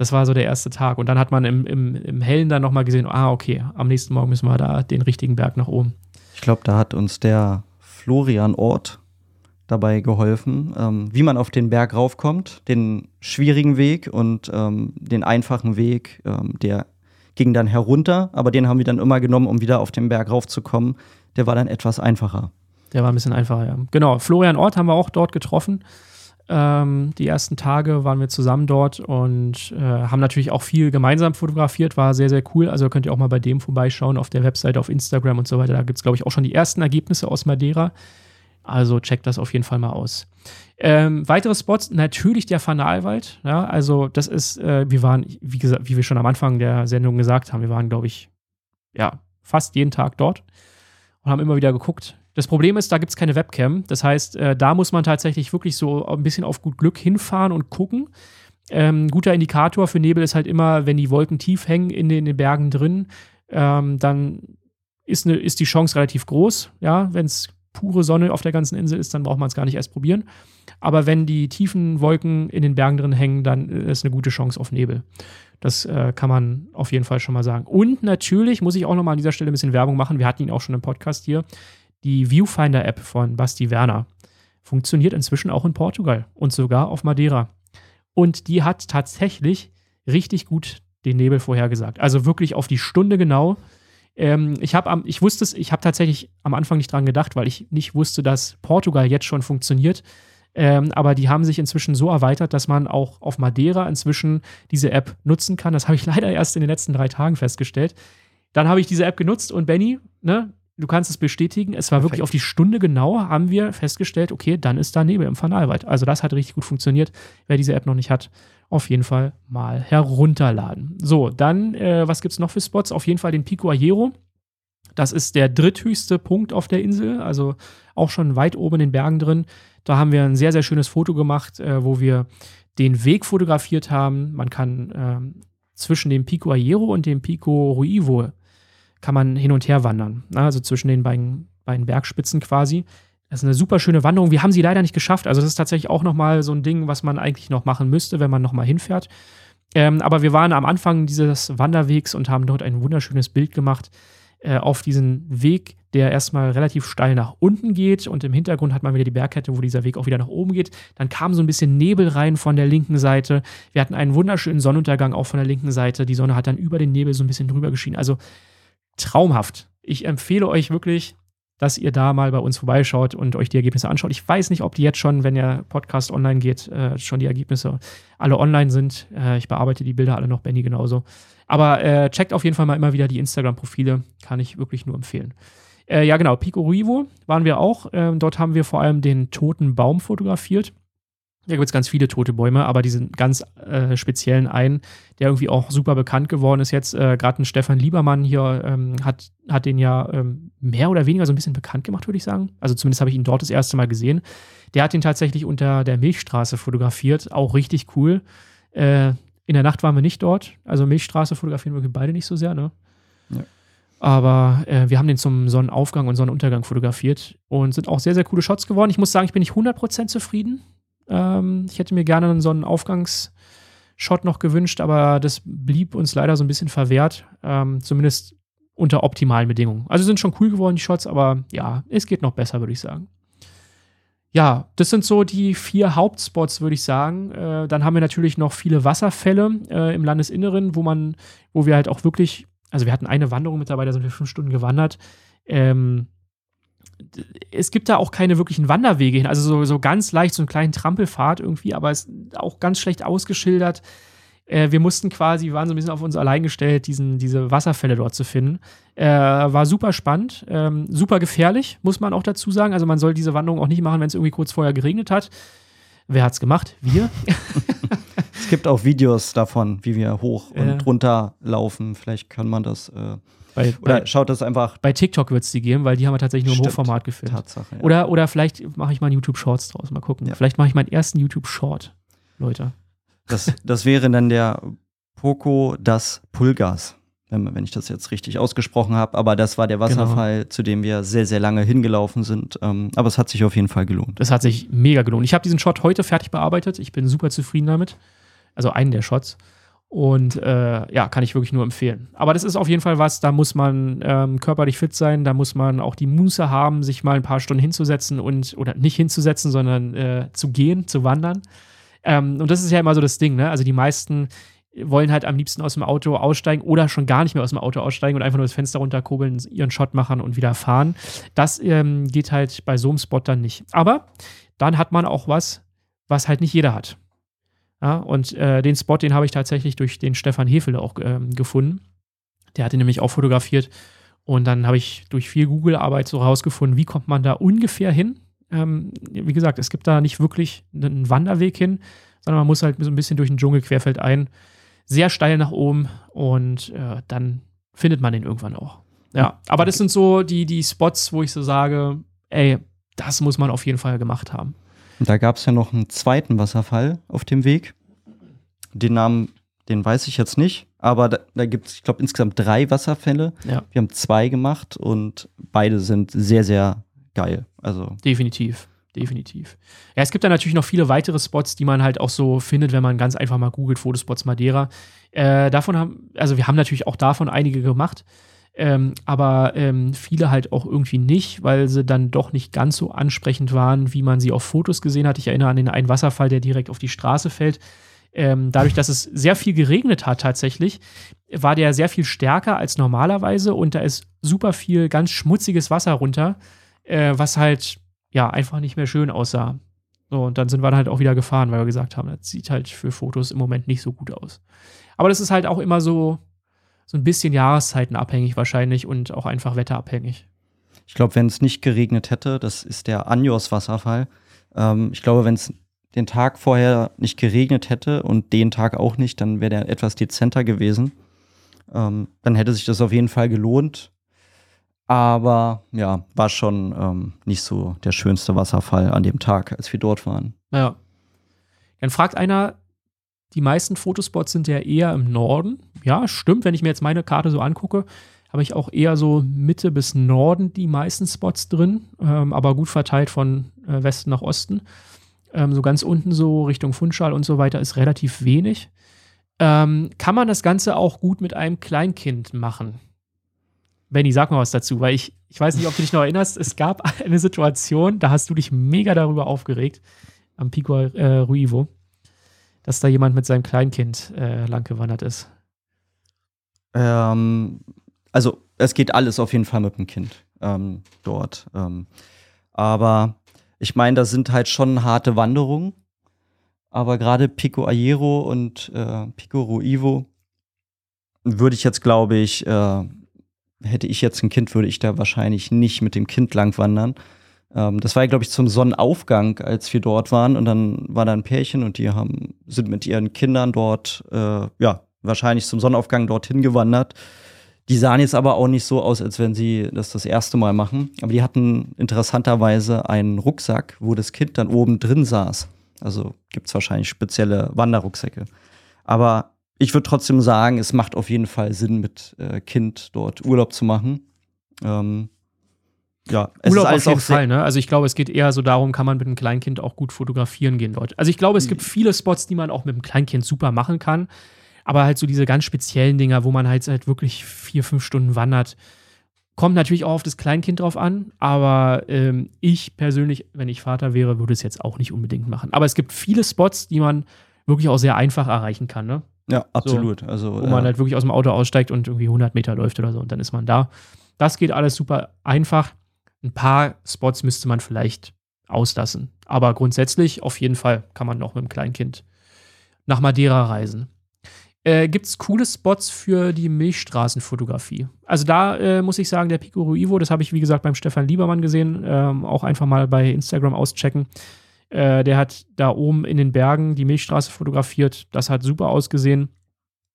Das war so der erste Tag. Und dann hat man im, im, im Hellen dann nochmal gesehen, ah, okay, am nächsten Morgen müssen wir da den richtigen Berg nach oben. Ich glaube, da hat uns der Florian Ort dabei geholfen, ähm, wie man auf den Berg raufkommt, den schwierigen Weg und ähm, den einfachen Weg, ähm, der ging dann herunter, aber den haben wir dann immer genommen, um wieder auf den Berg raufzukommen. Der war dann etwas einfacher. Der war ein bisschen einfacher, ja. Genau, Florian Ort haben wir auch dort getroffen. Ähm, die ersten Tage waren wir zusammen dort und äh, haben natürlich auch viel gemeinsam fotografiert, war sehr, sehr cool. Also könnt ihr auch mal bei dem vorbeischauen auf der Webseite, auf Instagram und so weiter. Da gibt es, glaube ich, auch schon die ersten Ergebnisse aus Madeira. Also checkt das auf jeden Fall mal aus. Ähm, weitere Spots, natürlich der Fanalwald. Ja, also das ist, äh, wir waren, wie gesagt, wie wir schon am Anfang der Sendung gesagt haben, wir waren, glaube ich, ja, fast jeden Tag dort und haben immer wieder geguckt. Das Problem ist, da gibt es keine Webcam. Das heißt, äh, da muss man tatsächlich wirklich so ein bisschen auf gut Glück hinfahren und gucken. Ähm, guter Indikator für Nebel ist halt immer, wenn die Wolken tief hängen in den, in den Bergen drin, ähm, dann ist, ne, ist die Chance relativ groß. Ja, wenn es pure Sonne auf der ganzen Insel ist, dann braucht man es gar nicht erst probieren. Aber wenn die tiefen Wolken in den Bergen drin hängen, dann ist eine gute Chance auf Nebel. Das äh, kann man auf jeden Fall schon mal sagen. Und natürlich muss ich auch noch mal an dieser Stelle ein bisschen Werbung machen. Wir hatten ihn auch schon im Podcast hier. Die Viewfinder-App von Basti Werner funktioniert inzwischen auch in Portugal und sogar auf Madeira. Und die hat tatsächlich richtig gut den Nebel vorhergesagt. Also wirklich auf die Stunde genau. Ähm, ich habe am, ich wusste es, ich habe tatsächlich am Anfang nicht dran gedacht, weil ich nicht wusste, dass Portugal jetzt schon funktioniert. Ähm, aber die haben sich inzwischen so erweitert, dass man auch auf Madeira inzwischen diese App nutzen kann. Das habe ich leider erst in den letzten drei Tagen festgestellt. Dann habe ich diese App genutzt und Benny, ne, du kannst es bestätigen, es war wirklich Perfekt. auf die Stunde genau, haben wir festgestellt, okay, dann ist da Nebel im Fanalwald. Also das hat richtig gut funktioniert. Wer diese App noch nicht hat, auf jeden Fall mal herunterladen. So, dann, äh, was gibt es noch für Spots? Auf jeden Fall den Pico Ayero. Das ist der dritthöchste Punkt auf der Insel, also auch schon weit oben in den Bergen drin. Da haben wir ein sehr, sehr schönes Foto gemacht, äh, wo wir den Weg fotografiert haben. Man kann ähm, zwischen dem Pico Ayero und dem Pico Ruivo kann man hin und her wandern. Na, Also zwischen den beiden, beiden Bergspitzen quasi. Das ist eine super schöne Wanderung. Wir haben sie leider nicht geschafft. Also das ist tatsächlich auch nochmal so ein Ding, was man eigentlich noch machen müsste, wenn man nochmal hinfährt. Ähm, aber wir waren am Anfang dieses Wanderwegs und haben dort ein wunderschönes Bild gemacht äh, auf diesen Weg, der erstmal relativ steil nach unten geht und im Hintergrund hat man wieder die Bergkette, wo dieser Weg auch wieder nach oben geht. Dann kam so ein bisschen Nebel rein von der linken Seite. Wir hatten einen wunderschönen Sonnenuntergang auch von der linken Seite. Die Sonne hat dann über den Nebel so ein bisschen drüber geschienen. Also traumhaft. Ich empfehle euch wirklich, dass ihr da mal bei uns vorbeischaut und euch die Ergebnisse anschaut. Ich weiß nicht, ob die jetzt schon, wenn der Podcast online geht, äh, schon die Ergebnisse alle online sind. Äh, ich bearbeite die Bilder alle noch, Benny genauso. Aber äh, checkt auf jeden Fall mal immer wieder die Instagram-Profile. Kann ich wirklich nur empfehlen. Äh, ja, genau. Pico Ruivo waren wir auch. Ähm, dort haben wir vor allem den toten Baum fotografiert. Da gibt es ganz viele tote Bäume, aber diesen ganz äh, speziellen einen, der irgendwie auch super bekannt geworden ist jetzt. Äh, Gerade ein Stefan Liebermann hier ähm, hat, hat den ja ähm, mehr oder weniger so ein bisschen bekannt gemacht, würde ich sagen. Also zumindest habe ich ihn dort das erste Mal gesehen. Der hat ihn tatsächlich unter der Milchstraße fotografiert. Auch richtig cool. Äh, in der Nacht waren wir nicht dort. Also Milchstraße fotografieren wir beide nicht so sehr, ne? Ja. Aber äh, wir haben den zum Sonnenaufgang und Sonnenuntergang fotografiert und sind auch sehr, sehr coole Shots geworden. Ich muss sagen, ich bin nicht 100% zufrieden. Ähm, ich hätte mir gerne einen Sonnenaufgangsshot noch gewünscht, aber das blieb uns leider so ein bisschen verwehrt. Ähm, zumindest unter optimalen Bedingungen. Also sind schon cool geworden, die Shots, aber ja, es geht noch besser, würde ich sagen. Ja, das sind so die vier Hauptspots, würde ich sagen. Äh, dann haben wir natürlich noch viele Wasserfälle äh, im Landesinneren, wo man, wo wir halt auch wirklich, also wir hatten eine Wanderung mit dabei, da sind wir fünf Stunden gewandert. Ähm, es gibt da auch keine wirklichen Wanderwege hin, also so, so ganz leicht so einen kleinen Trampelpfad irgendwie, aber es ist auch ganz schlecht ausgeschildert. Äh, wir mussten quasi, wir waren so ein bisschen auf uns allein gestellt, diesen, diese Wasserfälle dort zu finden. Äh, war super spannend, ähm, super gefährlich, muss man auch dazu sagen. Also man soll diese Wanderung auch nicht machen, wenn es irgendwie kurz vorher geregnet hat. Wer hat's gemacht? Wir. es gibt auch Videos davon, wie wir hoch und Ja. runter laufen. Vielleicht kann man das. Äh, Bei, oder bei, schaut das einfach bei TikTok wird es die geben, weil die haben wir tatsächlich nur im Stimmt. Hochformat gefilmt. Tatsache. Ja. Oder, oder vielleicht mache ich mal einen YouTube-Shorts draus. Mal gucken. Ja. Vielleicht mache ich meinen ersten YouTube-Short, Leute. Das, das wäre dann der Poco das Pulgas, wenn, wenn ich das jetzt richtig ausgesprochen habe. Aber das war der Genau. Wasserfall, zu dem wir sehr, sehr lange hingelaufen sind. Ähm, aber es hat sich auf jeden Fall gelohnt. Das hat sich mega gelohnt. Ich habe diesen Shot heute fertig bearbeitet. Ich bin super zufrieden damit. Also einen der Shots. Und äh, ja, kann ich wirklich nur empfehlen. Aber das ist auf jeden Fall was, da muss man ähm, körperlich fit sein, da muss man auch die Muße haben, sich mal ein paar Stunden hinzusetzen und, oder nicht hinzusetzen, sondern äh, zu gehen, zu wandern. Ähm, und das ist ja immer so das Ding, ne? Also die meisten wollen halt am liebsten aus dem Auto aussteigen oder schon gar nicht mehr aus dem Auto aussteigen und einfach nur das Fenster runterkurbeln, ihren Shot machen und wieder fahren. Das ähm, geht halt bei so einem Spot dann nicht. Aber dann hat man auch was, was halt nicht jeder hat. Ja, und äh, den Spot, den habe ich tatsächlich durch den Stefan Hefele auch ähm, gefunden. Der hat ihn nämlich auch fotografiert. Und dann habe ich durch viel Google-Arbeit so rausgefunden, wie kommt man da ungefähr hin. Ähm, wie gesagt, es gibt da nicht wirklich einen Wanderweg hin, sondern man muss halt so ein bisschen durch den Dschungel querfeld ein. Sehr steil nach oben und äh, dann findet man den irgendwann auch. Ja, aber das sind so die, die Spots, wo ich so sage, ey, das muss man auf jeden Fall gemacht haben. Und da gab es ja noch einen zweiten Wasserfall auf dem Weg. Den Namen, den weiß ich jetzt nicht. Aber da, da gibt es, ich glaube, insgesamt drei Wasserfälle. Ja. Wir haben zwei gemacht und beide sind sehr, sehr geil. Also Definitiv, definitiv. Ja, es gibt da natürlich noch viele weitere Spots, die man halt auch so findet, wenn man ganz einfach mal googelt, Fotospots Madeira. Äh, davon haben, also wir haben natürlich auch davon einige gemacht, ähm, aber ähm, viele halt auch irgendwie nicht, weil sie dann doch nicht ganz so ansprechend waren, wie man sie auf Fotos gesehen hat. Ich erinnere an den einen Wasserfall, der direkt auf die Straße fällt. Ähm, dadurch, dass es sehr viel geregnet hat tatsächlich, war der sehr viel stärker als normalerweise und da ist super viel ganz schmutziges Wasser runter, äh, was halt ja einfach nicht mehr schön aussah. So, und dann sind wir dann halt auch wieder gefahren, weil wir gesagt haben, das sieht halt für Fotos im Moment nicht so gut aus. Aber das ist halt auch immer so, so ein bisschen jahreszeitenabhängig wahrscheinlich und auch einfach wetterabhängig. ich glaube, wenn es nicht geregnet hätte, das ist der Anjos-Wasserfall. Ähm, ich glaube, wenn es den Tag vorher nicht geregnet hätte und den Tag auch nicht, dann wäre der etwas dezenter gewesen. Ähm, dann hätte sich das auf jeden Fall gelohnt. Aber ja, war schon ähm, nicht so der schönste Wasserfall an dem Tag, als wir dort waren. Ja. Dann fragt einer, die meisten Fotospots sind ja eher im Norden. Ja, stimmt, wenn ich mir jetzt meine Karte so angucke, habe ich auch eher so Mitte bis Norden die meisten Spots drin, ähm, aber gut verteilt von äh, Westen nach Osten. Ähm, so ganz unten so Richtung Funchal und so weiter ist relativ wenig. Ähm, kann man das Ganze auch gut mit einem Kleinkind machen? Benny, sag mal was dazu, weil ich, ich weiß nicht, ob du dich noch erinnerst, es gab eine Situation, da hast du dich mega darüber aufgeregt, am Pico äh, Ruivo, dass da jemand mit seinem Kleinkind äh, langgewandert ist. Ähm, also es geht alles auf jeden Fall mit dem Kind ähm, dort. Ähm, aber ich meine, das sind halt schon harte Wanderungen. Aber gerade Pico Ayero und äh, Pico Ruivo würde ich jetzt, glaube ich, äh, hätte ich jetzt ein Kind, würde ich da wahrscheinlich nicht mit dem Kind lang wandern. Ähm, das war ja, glaube ich, zum Sonnenaufgang, als wir dort waren. Und dann war da ein Pärchen und die haben, sind mit ihren Kindern dort, äh, ja, wahrscheinlich zum Sonnenaufgang dorthin gewandert. Die sahen jetzt aber auch nicht so aus, als wenn sie das das erste Mal machen. Aber die hatten interessanterweise einen Rucksack, wo das Kind dann oben drin saß. Also gibt es wahrscheinlich spezielle Wanderrucksäcke. Aber ich würde trotzdem sagen, es macht auf jeden Fall Sinn, mit äh, Kind dort Urlaub zu machen. Ähm, ja, es Urlaub ist alles auf jeden Fall, ne? Also ich glaube, es geht eher so darum, kann man mit einem Kleinkind auch gut fotografieren gehen dort. Also ich glaube, es gibt viele Spots, die man auch mit einem Kleinkind super machen kann. Aber halt so diese ganz speziellen Dinger, wo man halt, halt wirklich vier, fünf Stunden wandert, kommt natürlich auch auf das Kleinkind drauf an. Aber ähm, ich persönlich, wenn ich Vater wäre, würde es jetzt auch nicht unbedingt machen. Aber es gibt viele Spots, die man wirklich auch sehr einfach erreichen kann, ne? Ja, absolut. Also, wo man äh, halt wirklich aus dem Auto aussteigt und irgendwie 100 Meter läuft oder so und dann ist man da. Das geht alles super einfach. Ein paar Spots müsste man vielleicht auslassen. Aber grundsätzlich auf jeden Fall kann man noch mit dem Kleinkind nach Madeira reisen. Äh, gibt es coole Spots für die Milchstraßenfotografie. Also da äh, muss ich sagen, der Pico Ruivo, das habe ich wie gesagt beim Stefan Liebermann gesehen, ähm, auch einfach mal bei Instagram auschecken. Äh, der hat da oben in den Bergen die Milchstraße fotografiert. Das hat super ausgesehen.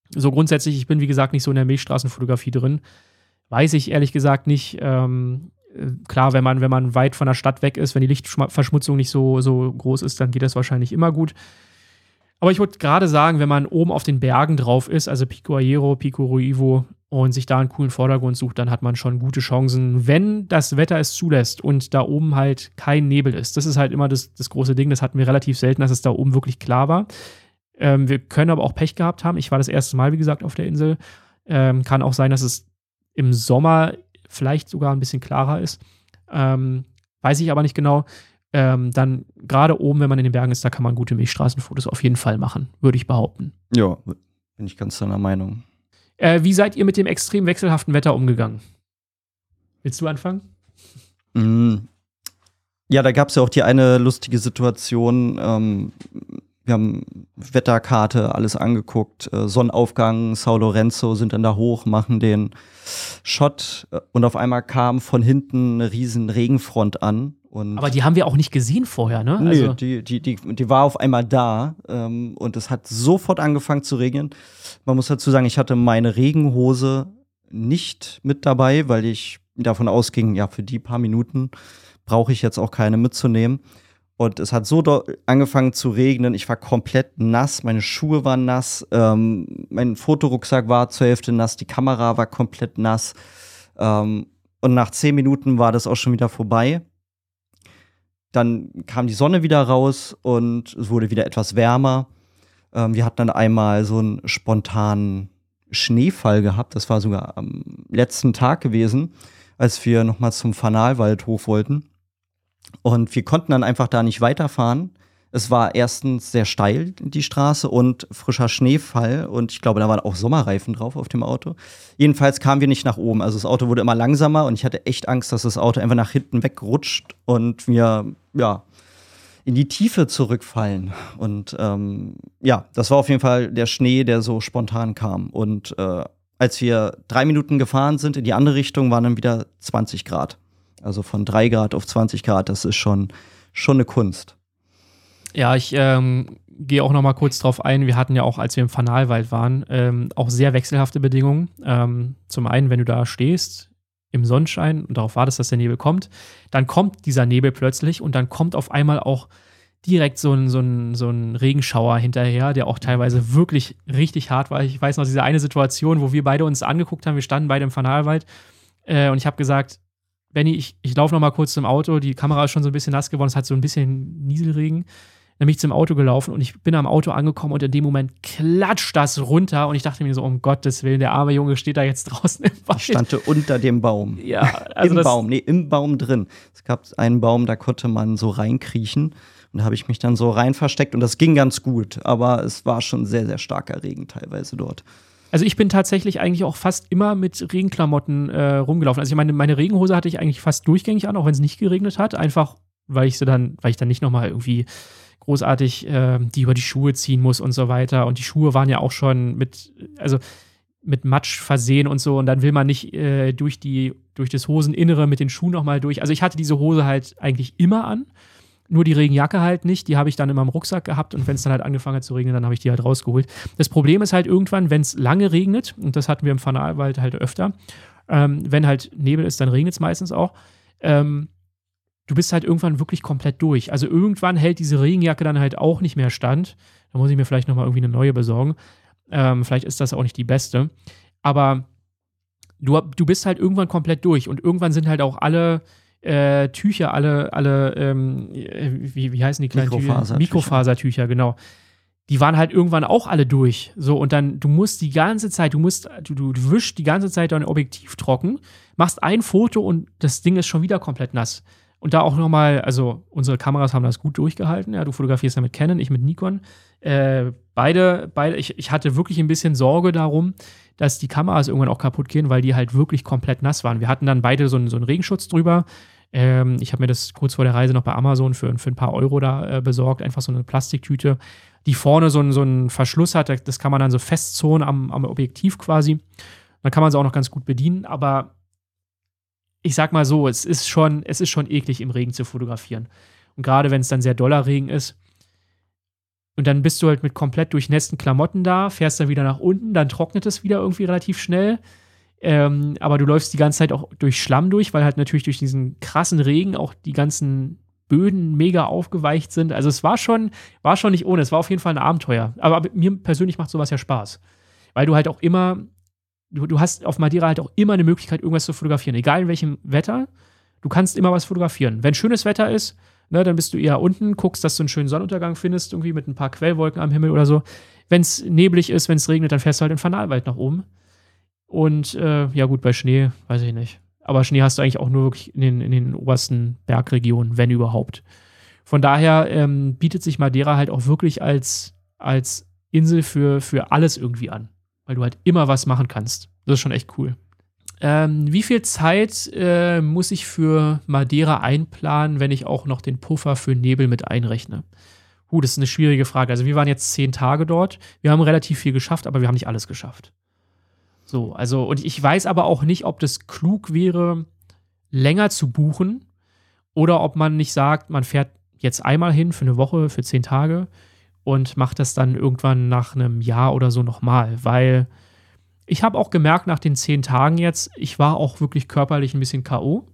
So grundsätzlich, ich bin wie gesagt nicht so in der Milchstraßenfotografie drin. Weiß ich ehrlich gesagt nicht. Ähm, äh, klar, wenn man, wenn man weit von der Stadt weg ist, wenn die Lichtverschmutzung nicht so, so groß ist, dann geht das wahrscheinlich immer gut. Aber ich würde gerade sagen, wenn man oben auf den Bergen drauf ist, also Pico Aero, Pico Ruivo und sich da einen coolen Vordergrund sucht, dann hat man schon gute Chancen, wenn das Wetter es zulässt und da oben halt kein Nebel ist. Das ist halt immer das, das große Ding, das hatten wir relativ selten, dass es da oben wirklich klar war. Ähm, wir können aber auch Pech gehabt haben. Ich war das erste Mal, wie gesagt, auf der Insel. Ähm, kann auch sein, dass es im Sommer vielleicht sogar ein bisschen klarer ist. Ähm, weiß ich aber nicht genau ähm, dann gerade oben, wenn man in den Bergen ist, da kann man gute Milchstraßenfotos auf jeden Fall machen, würde ich behaupten. Ja, bin ich ganz deiner Meinung. Äh, wie seid ihr mit dem extrem wechselhaften Wetter umgegangen? Willst du anfangen? Mm. Ja, da gab es ja auch die eine lustige Situation. Ähm, wir haben Wetterkarte, alles angeguckt. Äh, Sonnenaufgang, Sao Lorenzo sind dann da hoch, machen den Shot äh, und auf einmal kam von hinten eine riesen Regenfront an und Aber die haben wir auch nicht gesehen vorher, ne? Nee, also die, die, die, die war auf einmal da ähm, und es hat sofort angefangen zu regnen. Man muss dazu sagen, ich hatte meine Regenhose nicht mit dabei, weil ich davon ausging, ja, für die paar Minuten brauche ich jetzt auch keine mitzunehmen. Und es hat so angefangen zu regnen. Ich war komplett nass, meine Schuhe waren nass, ähm, mein Fotorucksack war zur Hälfte nass, die Kamera war komplett nass. Ähm, und nach zehn Minuten war das auch schon wieder vorbei. Dann kam die Sonne wieder raus und es wurde wieder etwas wärmer. Ähm, wir hatten dann einmal so einen spontanen Schneefall gehabt. Das war sogar am letzten Tag gewesen, als wir nochmal zum Fanalwald hoch wollten. Und wir konnten dann einfach da nicht weiterfahren, es war erstens sehr steil, die Straße, und frischer Schneefall. Und ich glaube, da waren auch Sommerreifen drauf auf dem Auto. Jedenfalls kamen wir nicht nach oben. Also das Auto wurde immer langsamer und ich hatte echt Angst, dass das Auto einfach nach hinten wegrutscht und wir, ja, in die Tiefe zurückfallen. Und ähm, ja, das war auf jeden Fall der Schnee, der so spontan kam. Und äh, als wir drei Minuten gefahren sind in die andere Richtung, waren dann wieder 20 Grad. Also von drei Grad auf 20 Grad, das ist schon, schon eine Kunst. Ja, ich ähm, gehe auch noch mal kurz drauf ein. Wir hatten ja auch, als wir im Fanalwald waren, ähm, auch sehr wechselhafte Bedingungen. Ähm, zum einen, wenn du da stehst im Sonnenschein und darauf wartest, dass der Nebel kommt, dann kommt dieser Nebel plötzlich und dann kommt auf einmal auch direkt so ein, so ein, so ein Regenschauer hinterher, der auch teilweise wirklich richtig hart war. Ich weiß noch diese eine Situation, wo wir beide uns angeguckt haben. Wir standen beide im Fanalwald äh, und ich habe gesagt, Benny, ich, ich laufe noch mal kurz zum Auto. Die Kamera ist schon so ein bisschen nass geworden. Es hat so ein bisschen Nieselregen nämlich zum Auto gelaufen und ich bin am Auto angekommen und in dem Moment klatscht das runter und ich dachte mir so, um Gottes Willen, der arme Junge steht da jetzt draußen im Wald. Ich stand unter dem Baum. Ja, also im Baum, nee, im Baum drin. Es gab einen Baum, da konnte man so reinkriechen und da habe ich mich dann so rein versteckt und das ging ganz gut, aber es war schon sehr, sehr starker Regen teilweise dort. Also ich bin tatsächlich eigentlich auch fast immer mit Regenklamotten äh, rumgelaufen. Also ich meine, meine Regenhose hatte ich eigentlich fast durchgängig an, auch wenn es nicht geregnet hat, einfach weil ich sie dann, weil ich dann nicht nochmal irgendwie großartig äh, die über die Schuhe ziehen muss und so weiter. Und die Schuhe waren ja auch schon mit, also mit Matsch versehen und so. Und dann will man nicht äh, durch, die, durch das Hoseninnere mit den Schuhen nochmal durch. Also ich hatte diese Hose halt eigentlich immer an. Nur die Regenjacke halt nicht, die habe ich dann in meinem Rucksack gehabt und wenn es dann halt angefangen hat zu regnen, dann habe ich die halt rausgeholt. Das Problem ist halt irgendwann, wenn es lange regnet, und das hatten wir im Fanalwald halt öfter, ähm, wenn halt Nebel ist, dann regnet es meistens auch, ähm, du bist halt irgendwann wirklich komplett durch. Also irgendwann hält diese Regenjacke dann halt auch nicht mehr stand. Da muss ich mir vielleicht nochmal irgendwie eine neue besorgen. Ähm, vielleicht ist das auch nicht die beste. Aber du, du bist halt irgendwann komplett durch und irgendwann sind halt auch alle äh, Tücher, alle, alle, ähm, wie, wie heißen die kleinen Mikrofasertücher. Mikrofasertücher, genau. Die waren halt irgendwann auch alle durch. So, und dann, du musst die ganze Zeit, du musst, du, du, du wischst die ganze Zeit dein Objektiv trocken, machst ein Foto und das Ding ist schon wieder komplett nass. Und da auch nochmal, also unsere Kameras haben das gut durchgehalten. Ja, du fotografierst ja mit Canon, ich mit Nikon. Äh, beide, beide, ich, ich hatte wirklich ein bisschen Sorge darum, dass die Kameras irgendwann auch kaputt gehen, weil die halt wirklich komplett nass waren. Wir hatten dann beide so einen, so einen Regenschutz drüber. Ähm, ich habe mir das kurz vor der Reise noch bei Amazon für, für ein paar Euro da äh, besorgt. Einfach so eine Plastiktüte, die vorne so, so einen Verschluss hat. Das kann man dann so festzonen am, am Objektiv quasi. Dann kann man sie auch noch ganz gut bedienen. Aber ich sag mal so, es ist schon, es ist schon eklig, im Regen zu fotografieren. Und gerade wenn es dann sehr doller Regen ist. Und dann bist du halt mit komplett durchnässten Klamotten da, fährst dann wieder nach unten, dann trocknet es wieder irgendwie relativ schnell. Ähm, aber du läufst die ganze Zeit auch durch Schlamm durch, weil halt natürlich durch diesen krassen Regen auch die ganzen Böden mega aufgeweicht sind. Also es war schon, war schon nicht ohne. Es war auf jeden Fall ein Abenteuer. Aber mir persönlich macht sowas ja Spaß. Weil du halt auch immer, du, du hast auf Madeira halt auch immer eine Möglichkeit, irgendwas zu fotografieren. Egal in welchem Wetter, du kannst immer was fotografieren. Wenn schönes Wetter ist, ne, dann bist du eher unten, guckst, dass du einen schönen Sonnenuntergang findest, irgendwie mit ein paar Quellwolken am Himmel oder so. Wenn es neblig ist, wenn es regnet, dann fährst du halt in Fanalwald nach oben. Und äh, ja, gut, bei Schnee, weiß ich nicht. Aber Schnee hast du eigentlich auch nur wirklich in den, in den obersten Bergregionen, wenn überhaupt. Von daher ähm, bietet sich Madeira halt auch wirklich als, als Insel für, für alles irgendwie an. Weil du halt immer was machen kannst. Das ist schon echt cool. Ähm, wie viel Zeit äh, muss ich für Madeira einplanen, wenn ich auch noch den Puffer für Nebel mit einrechne? Huh, das ist eine schwierige Frage. Also wir waren jetzt zehn Tage dort. Wir haben relativ viel geschafft, aber wir haben nicht alles geschafft. So, also, und ich weiß aber auch nicht, ob das klug wäre, länger zu buchen oder ob man nicht sagt, man fährt jetzt einmal hin für eine Woche, für zehn Tage und macht das dann irgendwann nach einem Jahr oder so nochmal, weil ich habe auch gemerkt nach den zehn Tagen jetzt, ich war auch wirklich körperlich ein bisschen K.O.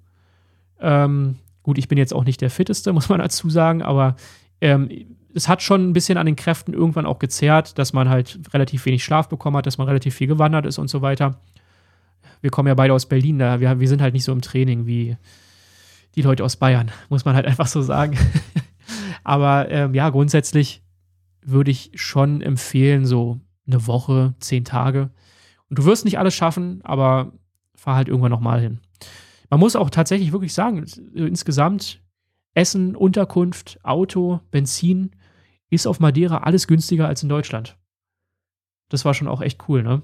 Ähm, gut, ich bin jetzt auch nicht der Fitteste, muss man dazu sagen, aber ähm, es hat schon ein bisschen an den Kräften irgendwann auch gezerrt, dass man halt relativ wenig Schlaf bekommen hat, dass man relativ viel gewandert ist und so weiter. Wir kommen ja beide aus Berlin, da wir, wir sind halt nicht so im Training wie die Leute aus Bayern, muss man halt einfach so sagen. Aber ähm, ja, grundsätzlich würde ich schon empfehlen, so eine Woche, zehn Tage. Und du wirst nicht alles schaffen, aber fahr halt irgendwann nochmal hin. Man muss auch tatsächlich wirklich sagen, insgesamt Essen, Unterkunft, Auto, Benzin ist auf Madeira alles günstiger als in Deutschland. Das war schon auch echt cool, ne?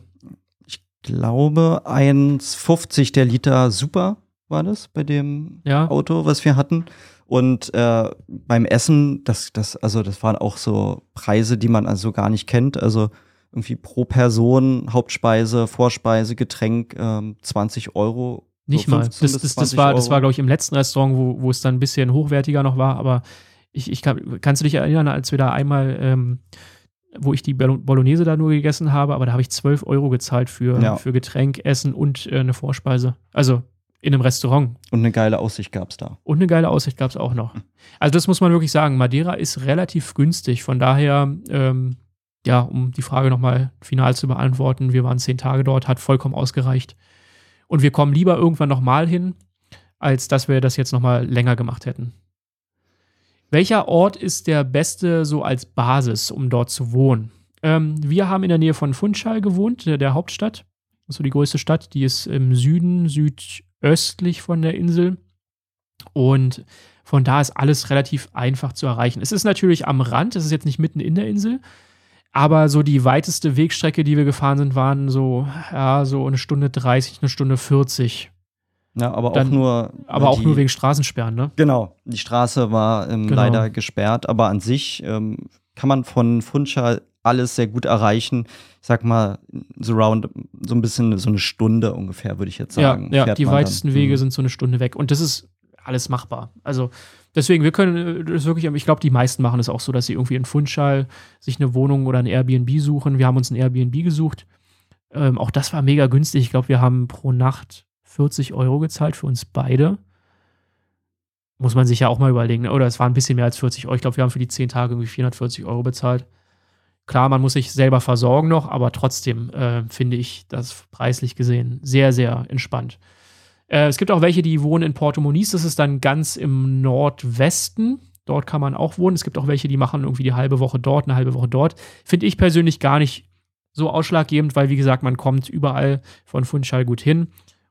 Ich glaube, 1,50 der Liter Super war das bei dem ja. Auto, was wir hatten. Und äh, beim Essen, das, das, also das waren auch so Preise, die man also gar nicht kennt. Also irgendwie pro Person, Hauptspeise, Vorspeise, Getränk, ähm, 20 Euro. Nicht so mal. Das, das, das war, das war glaube ich, im letzten Restaurant, wo, wo es dann ein bisschen hochwertiger noch war, aber ich, ich kann, kannst du dich erinnern, als wir da einmal, ähm, wo ich die Bolognese da nur gegessen habe, aber da habe ich 12 Euro gezahlt für, ja. für Getränk, Essen und äh, eine Vorspeise. Also in einem Restaurant. Und eine geile Aussicht gab es da. Und eine geile Aussicht gab es auch noch. Also das muss man wirklich sagen. Madeira ist relativ günstig. Von daher, ähm, ja, um die Frage nochmal final zu beantworten, wir waren zehn Tage dort, hat vollkommen ausgereicht. Und wir kommen lieber irgendwann nochmal hin, als dass wir das jetzt nochmal länger gemacht hätten. Welcher Ort ist der beste so als Basis, um dort zu wohnen? Ähm, wir haben in der Nähe von Funchal gewohnt, der, der Hauptstadt. Das ist so die größte Stadt. Die ist im Süden, südöstlich von der Insel. Und von da ist alles relativ einfach zu erreichen. Es ist natürlich am Rand, es ist jetzt nicht mitten in der Insel. Aber so die weiteste Wegstrecke, die wir gefahren sind, waren so, ja, so eine Stunde 30, eine Stunde 40. Ja, aber Dann, auch nur. Aber auch die, nur wegen Straßensperren, ne? Genau. Die Straße war ähm, genau. leider gesperrt, aber an sich ähm, kann man von Funchal alles sehr gut erreichen. Ich sag mal, so round, so ein bisschen so eine Stunde ungefähr, würde ich jetzt sagen. Ja, ja die weitesten dann. Wege mhm. sind so eine Stunde weg. Und das ist alles machbar. Also deswegen, wir können das wirklich, ich glaube, die meisten machen es auch so, dass sie irgendwie in Funchal sich eine Wohnung oder ein Airbnb suchen. Wir haben uns ein Airbnb gesucht. Ähm, auch das war mega günstig. Ich glaube, wir haben pro Nacht 40 Euro gezahlt für uns beide. Muss man sich ja auch mal überlegen. Ne? Oder es war ein bisschen mehr als 40 Euro. Ich glaube, wir haben für die 10 Tage irgendwie 440 Euro bezahlt. Klar, man muss sich selber versorgen noch, aber trotzdem äh, finde ich das preislich gesehen sehr, sehr entspannt. Äh, es gibt auch welche, die wohnen in Porto Moniz. Das ist dann ganz im Nordwesten. Dort kann man auch wohnen. Es gibt auch welche, die machen irgendwie die halbe Woche dort, eine halbe Woche dort. Finde ich persönlich gar nicht so ausschlaggebend, weil, wie gesagt, man kommt überall von Funchal gut hin.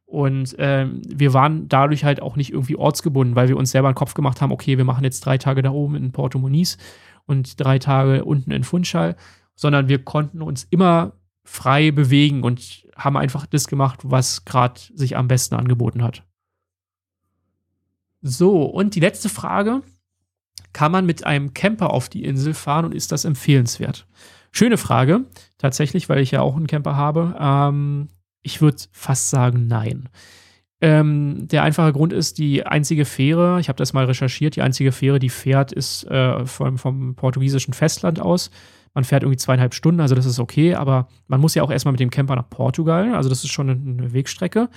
Und ähm, wir waren dadurch halt auch nicht irgendwie ortsgebunden, weil wir uns selber einen Kopf gemacht haben, okay, wir machen jetzt drei Tage da oben in Porto Moniz und drei Tage unten in Funchal, sondern wir konnten uns immer frei bewegen und haben einfach das gemacht, was gerade sich am besten angeboten hat. So, und die letzte Frage. Kann man mit einem Camper auf die Insel fahren und ist das empfehlenswert? Schöne Frage, tatsächlich, weil ich ja auch einen Camper habe. Ähm, ich würde fast sagen, nein. Ähm, der einfache Grund ist, die einzige Fähre, ich habe das mal recherchiert, die einzige Fähre, die fährt, ist äh, vom, vom portugiesischen Festland aus. Man fährt irgendwie zweieinhalb Stunden, also das ist okay, aber man muss ja auch erstmal mit dem Camper nach Portugal, also das ist schon eine Wegstrecke.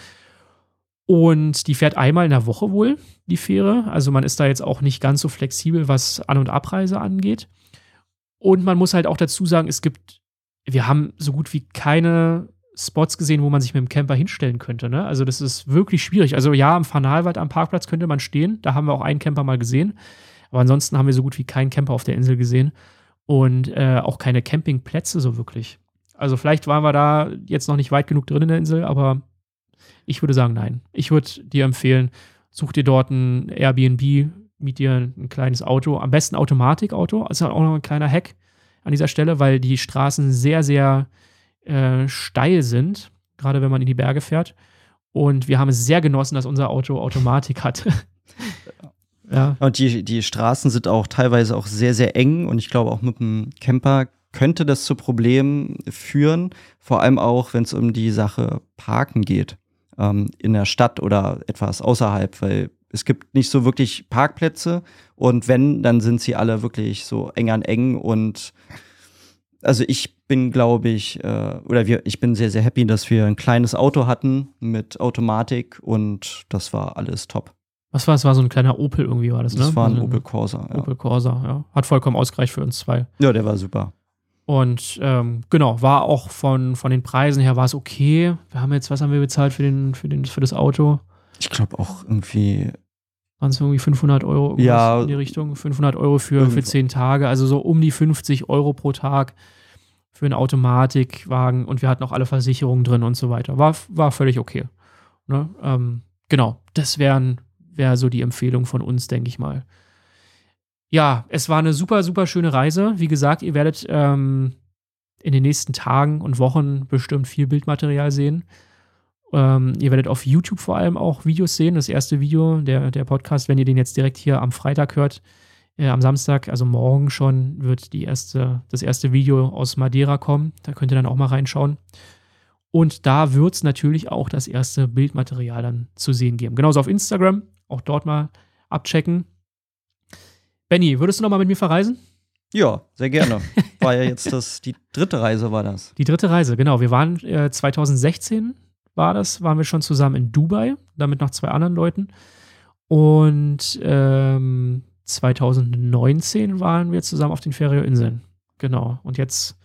Und die fährt einmal in der Woche wohl, die Fähre. Also man ist da jetzt auch nicht ganz so flexibel, was An- und Abreise angeht. Und man muss halt auch dazu sagen, es gibt, wir haben so gut wie keine Spots gesehen, wo man sich mit dem Camper hinstellen könnte. Ne? Also das ist wirklich schwierig. Also ja, am Fanalwald am Parkplatz könnte man stehen. Da haben wir auch einen Camper mal gesehen. Aber ansonsten haben wir so gut wie keinen Camper auf der Insel gesehen. Und äh, auch keine Campingplätze so wirklich. Also vielleicht waren wir da jetzt noch nicht weit genug drin in der Insel, aber ich würde sagen, nein. Ich würde dir empfehlen, such dir dort ein Airbnb, miet dir ein kleines Auto, am besten Automatikauto. Das ist auch noch ein kleiner Hack an dieser Stelle, weil die Straßen sehr, sehr äh, steil sind, gerade wenn man in die Berge fährt. Und wir haben es sehr genossen, dass unser Auto Automatik hatte. ja. Und die, die Straßen sind auch teilweise auch sehr, sehr eng und ich glaube auch mit dem Camper könnte das zu Problemen führen, vor allem auch, wenn es um die Sache Parken geht, ähm, in der Stadt oder etwas außerhalb, weil es gibt nicht so wirklich Parkplätze und wenn, dann sind sie alle wirklich so eng an eng und also ich bin, glaube ich, äh, oder wir, ich bin sehr, sehr happy, dass wir ein kleines Auto hatten mit Automatik und das war alles top. Was war es? War so ein kleiner Opel irgendwie, war das, ne? Das war ein also Opel Corsa. Ja. Opel Corsa, ja. Hat vollkommen ausgereicht für uns zwei. Ja, der war super. Und ähm, genau, war auch von, von den Preisen her war es okay. Wir haben jetzt, was haben wir bezahlt für, den, für, den, für das Auto? Ich glaube auch irgendwie. Waren es irgendwie 500 Euro ja, in die Richtung? 500 Euro für, für 10 Tage, also so um die 50 Euro pro Tag für einen Automatikwagen und wir hatten auch alle Versicherungen drin und so weiter. War, war völlig okay. Ne? Ähm, genau, das wären wäre so die Empfehlung von uns, denke ich mal. Ja, es war eine super, super schöne Reise. Wie gesagt, ihr werdet ähm, in den nächsten Tagen und Wochen bestimmt viel Bildmaterial sehen. Ähm, ihr werdet auf YouTube vor allem auch Videos sehen. Das erste Video, der, der Podcast, wenn ihr den jetzt direkt hier am Freitag hört, äh, am Samstag, also morgen schon, wird die erste, das erste Video aus Madeira kommen. Da könnt ihr dann auch mal reinschauen. Und da wird es natürlich auch das erste Bildmaterial dann zu sehen geben. Genauso auf Instagram, auch dort mal abchecken. Benny, würdest du noch mal mit mir verreisen? Ja, sehr gerne. War ja jetzt das, die dritte Reise war das. Die dritte Reise, genau. Wir waren äh, 2016 war das, waren wir schon zusammen in Dubai, damit noch zwei anderen Leuten. Und ähm, 2019 waren wir zusammen auf den Färöerinseln. Genau. Und jetzt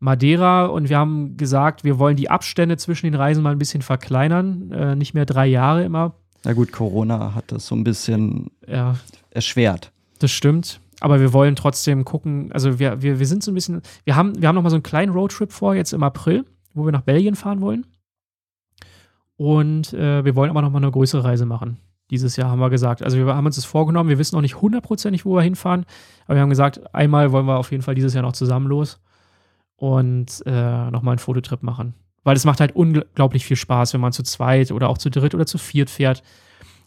Madeira und wir haben gesagt, wir wollen die Abstände zwischen den Reisen mal ein bisschen verkleinern. Äh, nicht mehr drei Jahre immer. Na gut, Corona hat das so ein bisschen ja. erschwert. Das stimmt. Aber wir wollen trotzdem gucken, also wir, wir, wir sind so ein bisschen, wir haben, wir haben noch mal so einen kleinen Roadtrip vor, jetzt im April, wo wir nach Belgien fahren wollen. Und äh, wir wollen aber noch mal eine größere Reise machen. Dieses Jahr haben wir gesagt. Also wir haben uns das vorgenommen. Wir wissen noch nicht hundertprozentig, wo wir hinfahren. Aber wir haben gesagt, einmal wollen wir auf jeden Fall dieses Jahr noch zusammen los und äh, nochmal einen Fototrip machen. Weil es macht halt unglaublich viel Spaß, wenn man zu zweit oder auch zu dritt oder zu viert fährt.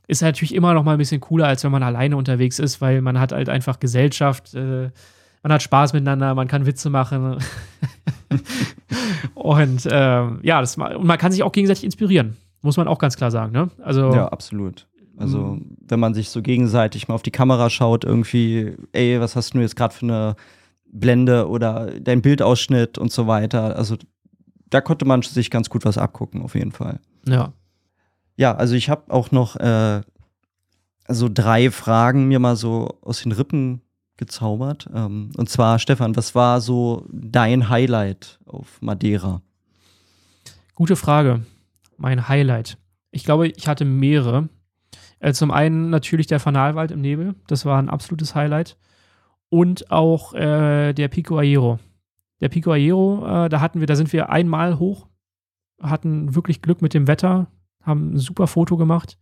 Ist halt natürlich immer noch mal ein bisschen cooler, als wenn man alleine unterwegs ist, weil man hat halt einfach Gesellschaft, äh, man hat Spaß miteinander, man kann Witze machen. und äh, ja, das, und man kann sich auch gegenseitig inspirieren, muss man auch ganz klar sagen. Ne? Also, ja, absolut. Also, mhm. wenn man sich so gegenseitig mal auf die Kamera schaut, irgendwie, ey, was hast du jetzt gerade für eine Blende oder dein Bildausschnitt und so weiter. Also, da konnte man sich ganz gut was abgucken, auf jeden Fall. Ja. Ja, also ich habe auch noch äh, so drei Fragen mir mal so aus den Rippen gezaubert. Ähm, und zwar, Stefan, was war so dein Highlight auf Madeira? Gute Frage. Mein Highlight. Ich glaube, ich hatte mehrere. Äh, zum einen natürlich der Fanalwald im Nebel, das war ein absolutes Highlight. Und auch äh, der Pico Aero. Der Pico Aero, äh, da hatten wir, da sind wir einmal hoch, hatten wirklich Glück mit dem Wetter, haben ein super Foto gemacht.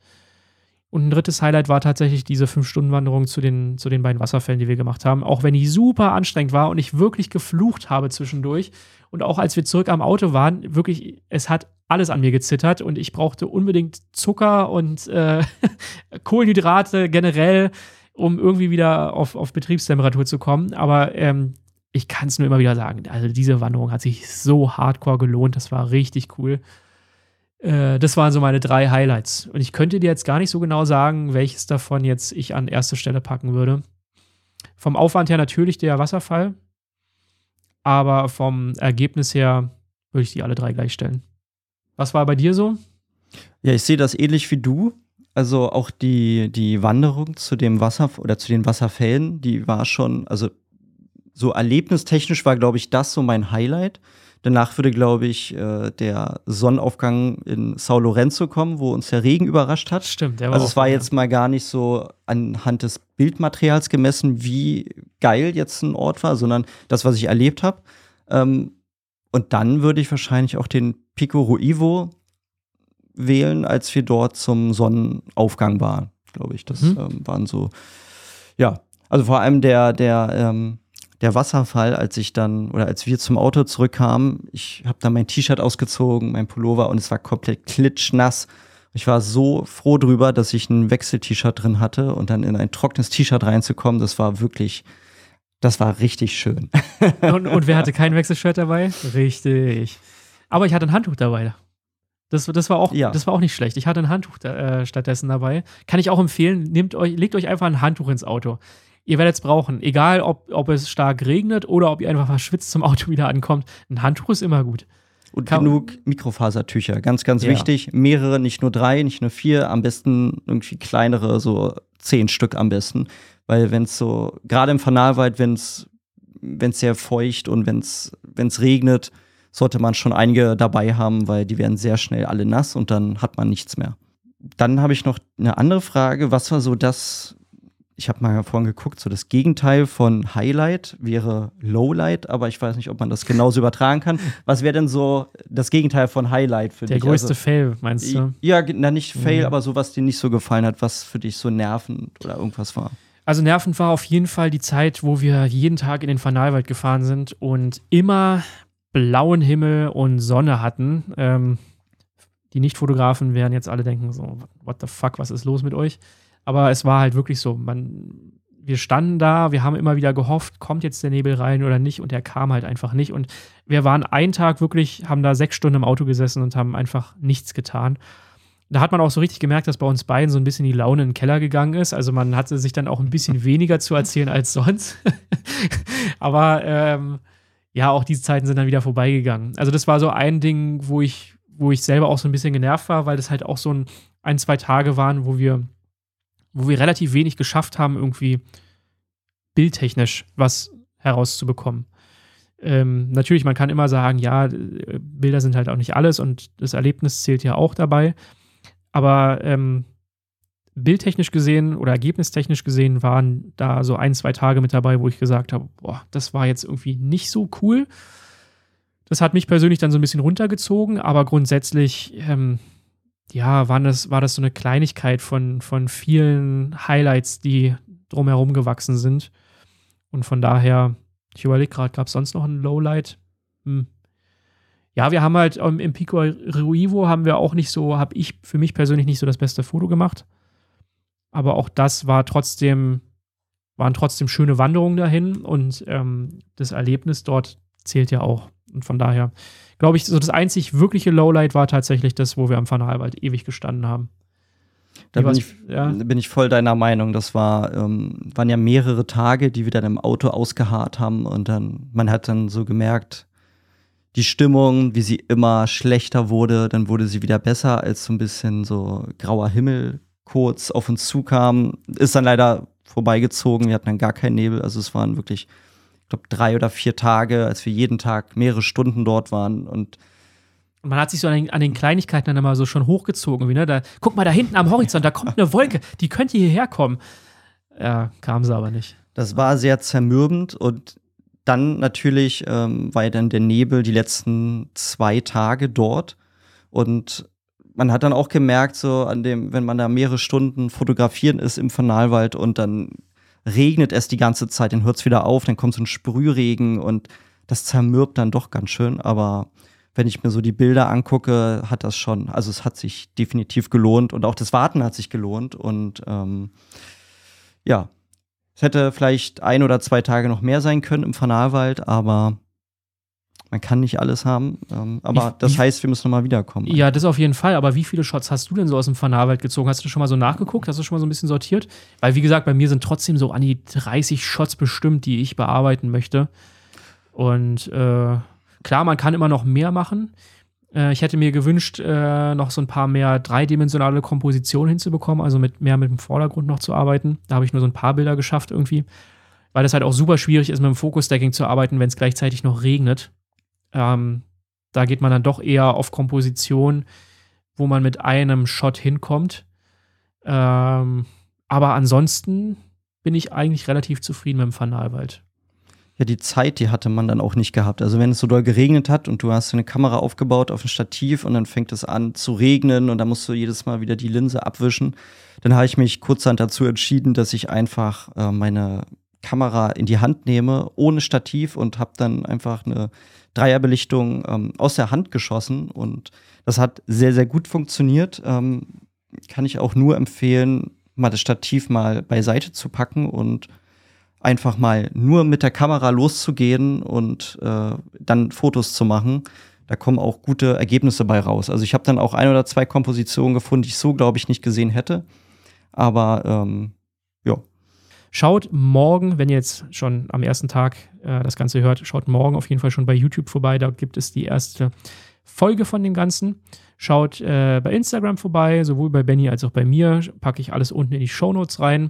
Und ein drittes Highlight war tatsächlich diese Fünf-Stunden-Wanderung zu den, zu den beiden Wasserfällen, die wir gemacht haben. Auch wenn die super anstrengend war und ich wirklich geflucht habe zwischendurch. Und auch als wir zurück am Auto waren, wirklich, es hat alles an mir gezittert und ich brauchte unbedingt Zucker und äh, Kohlenhydrate generell, um irgendwie wieder auf, auf Betriebstemperatur zu kommen. Aber ähm, ich kann es nur immer wieder sagen, also diese Wanderung hat sich so hardcore gelohnt. Das war richtig cool. Äh, das waren so meine drei Highlights. Und ich könnte dir jetzt gar nicht so genau sagen, welches davon jetzt ich an erste Stelle packen würde. Vom Aufwand her natürlich der Wasserfall, aber vom Ergebnis her würde ich die alle drei gleichstellen. Was war bei dir so? Ja, ich sehe das ähnlich wie du. Also auch die, die Wanderung zu dem Wasser oder zu den Wasserfällen, die war schon, also so erlebnistechnisch war, glaube ich, das so mein Highlight. Danach würde, glaube ich, äh, der Sonnenaufgang in Sao Lorenzo kommen, wo uns der Regen überrascht hat. Stimmt, der war Also es war jetzt mal gar nicht so anhand des Bildmaterials gemessen, wie geil jetzt ein Ort war, sondern das, was ich erlebt habe. Ähm, und dann würde ich wahrscheinlich auch den Pico Ruivo wählen, als wir dort zum Sonnenaufgang waren, glaube ich. Das mhm. ähm, waren so, ja, also vor allem der, der ähm, der Wasserfall, als ich dann oder als wir zum Auto zurückkamen, ich habe dann mein T-Shirt ausgezogen, mein Pullover und es war komplett klitschnass. Ich war so froh drüber, dass ich ein Wechsel-T-Shirt drin hatte und dann in ein trockenes T-Shirt reinzukommen, das war wirklich, das war richtig schön. und, und wer hatte kein Wechselshirt dabei? Richtig. Aber ich hatte ein Handtuch dabei. Das, das, war auch, ja. das war auch nicht schlecht. Ich hatte ein Handtuch da, äh, stattdessen dabei. Kann ich auch empfehlen, nehmt euch, legt euch einfach ein Handtuch ins Auto ihr werdet es brauchen. Egal, ob, ob es stark regnet oder ob ihr einfach verschwitzt zum Auto wieder ankommt. Ein Handtuch ist immer gut. Und Kann genug Mikrofasertücher, ganz, ganz ja. wichtig. Mehrere, nicht nur drei, nicht nur vier, am besten irgendwie kleinere, so zehn Stück am besten. Weil wenn es so, gerade im Fanalwald, wenn es sehr feucht und wenn es regnet, sollte man schon einige dabei haben, weil die werden sehr schnell alle nass und dann hat man nichts mehr. Dann habe ich noch eine andere Frage. Was war so das, ich habe mal vorhin geguckt, so das Gegenteil von Highlight wäre Lowlight, aber ich weiß nicht, ob man das genauso übertragen kann. Was wäre denn so das Gegenteil von Highlight für Der dich? Der größte also, Fail, meinst du? Ja, na, nicht Fail, mhm. aber so, was dir nicht so gefallen hat, was für dich so nervend oder irgendwas war. Also nervend war auf jeden Fall die Zeit, wo wir jeden Tag in den Fanalwald gefahren sind und immer blauen Himmel und Sonne hatten. Ähm, die Nicht-Fotografen werden jetzt alle denken so, what the fuck, was ist los mit euch? Aber es war halt wirklich so, man, wir standen da, wir haben immer wieder gehofft, kommt jetzt der Nebel rein oder nicht und der kam halt einfach nicht. Und wir waren einen Tag wirklich, haben da sechs Stunden im Auto gesessen und haben einfach nichts getan. Da hat man auch so richtig gemerkt, dass bei uns beiden so ein bisschen die Laune in den Keller gegangen ist. Also man hatte sich dann auch ein bisschen weniger zu erzählen als sonst. Aber ähm, ja, auch diese Zeiten sind dann wieder vorbeigegangen. Also das war so ein Ding, wo ich, wo ich selber auch so ein bisschen genervt war, weil das halt auch so ein, ein zwei Tage waren, wo wir wo wir relativ wenig geschafft haben, irgendwie bildtechnisch was herauszubekommen. Ähm, natürlich, man kann immer sagen, ja, Bilder sind halt auch nicht alles und das Erlebnis zählt ja auch dabei. Aber ähm, bildtechnisch gesehen oder ergebnistechnisch gesehen waren da so ein, zwei Tage mit dabei, wo ich gesagt habe, boah, das war jetzt irgendwie nicht so cool. Das hat mich persönlich dann so ein bisschen runtergezogen, aber grundsätzlich ähm, ja, waren das, war das so eine Kleinigkeit von, von vielen Highlights, die drumherum gewachsen sind. Und von daher, ich überlege gerade, gab es sonst noch ein Lowlight? Hm. Ja, wir haben halt um, im Pico Ruivo haben wir auch nicht so, habe ich für mich persönlich nicht so das beste Foto gemacht. Aber auch das war trotzdem, waren trotzdem schöne Wanderungen dahin und ähm, das Erlebnis dort zählt ja auch. Und von daher, glaube ich, so das einzig wirkliche Lowlight war tatsächlich das, wo wir am Fanalwald ewig gestanden haben. Da bin ich, ja. bin ich, voll deiner Meinung. Das war, ähm, waren ja mehrere Tage, die wir dann im Auto ausgeharrt haben und dann, man hat dann so gemerkt, die Stimmung, wie sie immer schlechter wurde, dann wurde sie wieder besser, als so ein bisschen so grauer Himmel kurz auf uns zukam. Ist dann leider vorbeigezogen, wir hatten dann gar keinen Nebel, also es waren wirklich glaube, drei oder vier Tage, als wir jeden Tag mehrere Stunden dort waren und man hat sich so an den, an den, Kleinigkeiten dann immer so schon hochgezogen, wie, ne? Da, guck mal da hinten am Horizont, da kommt eine Wolke, die könnte hierher kommen. Ja, kam sie aber nicht. Das war sehr zermürbend und dann natürlich ähm, war ja dann der Nebel die letzten zwei Tage dort und man hat dann auch gemerkt, so an dem, wenn man da mehrere Stunden fotografieren ist im Fanalwald und dann regnet es die ganze Zeit, dann hört es wieder auf, dann kommt so ein Sprühregen und das zermürbt dann doch ganz schön. Aber wenn ich mir so die Bilder angucke, hat das schon, also es hat sich definitiv gelohnt und auch das Warten hat sich gelohnt. Und ähm, ja, es hätte vielleicht ein oder zwei Tage noch mehr sein können im Fanalwald, aber man kann nicht alles haben. Ähm, aber wie, das heißt, wir müssen nochmal wiederkommen. Ja, das auf jeden Fall. Aber wie viele Shots hast du denn so aus dem Fanalwald gezogen? Hast du schon mal so nachgeguckt? Hast du schon mal so ein bisschen sortiert? Weil, wie gesagt, bei mir sind trotzdem so an die 30 Shots bestimmt, die ich bearbeiten möchte. Und äh, klar, man kann immer noch mehr machen. Äh, ich hätte mir gewünscht, äh, noch so ein paar mehr dreidimensionale Kompositionen hinzubekommen, also mit mehr mit dem Vordergrund noch zu arbeiten. Da habe ich nur so ein paar Bilder geschafft irgendwie. Weil das halt auch super schwierig ist, mit dem Focus-Stacking zu arbeiten, wenn es gleichzeitig noch regnet. Ähm, da geht man dann doch eher auf Komposition, wo man mit einem Shot hinkommt. Ähm, aber ansonsten bin ich eigentlich relativ zufrieden mit dem Fanalwald ja, die Zeit, die hatte man dann auch nicht gehabt. Also wenn es so doll geregnet hat und du hast eine Kamera aufgebaut auf ein Stativ und dann fängt es an zu regnen und dann musst du jedes Mal wieder die Linse abwischen, dann habe ich mich kurzerhand dazu entschieden, dass ich einfach äh, meine Kamera in die Hand nehme, ohne Stativ und habe dann einfach eine Dreierbelichtung ähm, aus der Hand geschossen und das hat sehr, sehr gut funktioniert. Ähm, kann ich auch nur empfehlen, mal das Stativ mal beiseite zu packen und einfach mal nur mit der Kamera loszugehen und äh, dann Fotos zu machen. Da kommen auch gute Ergebnisse bei raus. Also ich habe dann auch ein oder zwei Kompositionen gefunden, die ich so, glaube ich, nicht gesehen hätte. Aber ähm. Schaut morgen, wenn ihr jetzt schon am ersten Tag äh, das Ganze hört, schaut morgen auf jeden Fall schon bei YouTube vorbei. Da gibt es die erste Folge von dem Ganzen. Schaut äh, bei Instagram vorbei, sowohl bei Benny als auch bei mir. Packe ich alles unten in die Show Notes rein.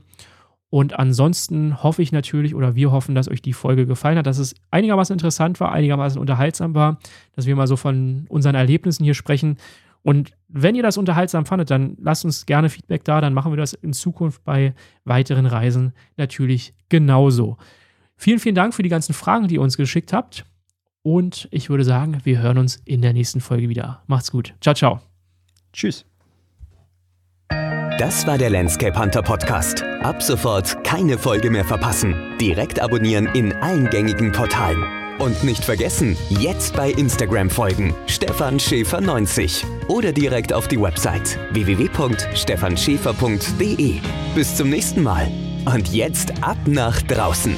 Und ansonsten hoffe ich natürlich oder wir hoffen, dass euch die Folge gefallen hat, dass es einigermaßen interessant war, einigermaßen unterhaltsam war, dass wir mal so von unseren Erlebnissen hier sprechen. Und wenn ihr das unterhaltsam fandet, dann lasst uns gerne Feedback da, dann machen wir das in Zukunft bei weiteren Reisen natürlich genauso. Vielen, vielen Dank für die ganzen Fragen, die ihr uns geschickt habt. Und ich würde sagen, wir hören uns in der nächsten Folge wieder. Macht's gut. Ciao, ciao. Tschüss. Das war der Landscape Hunter Podcast. Ab sofort keine Folge mehr verpassen. Direkt abonnieren in allen gängigen Portalen. Und nicht vergessen, jetzt bei Instagram folgen. Stefan Schäfer 90 oder direkt auf die Website www.stefanschäfer.de. Bis zum nächsten Mal. Und jetzt ab nach draußen.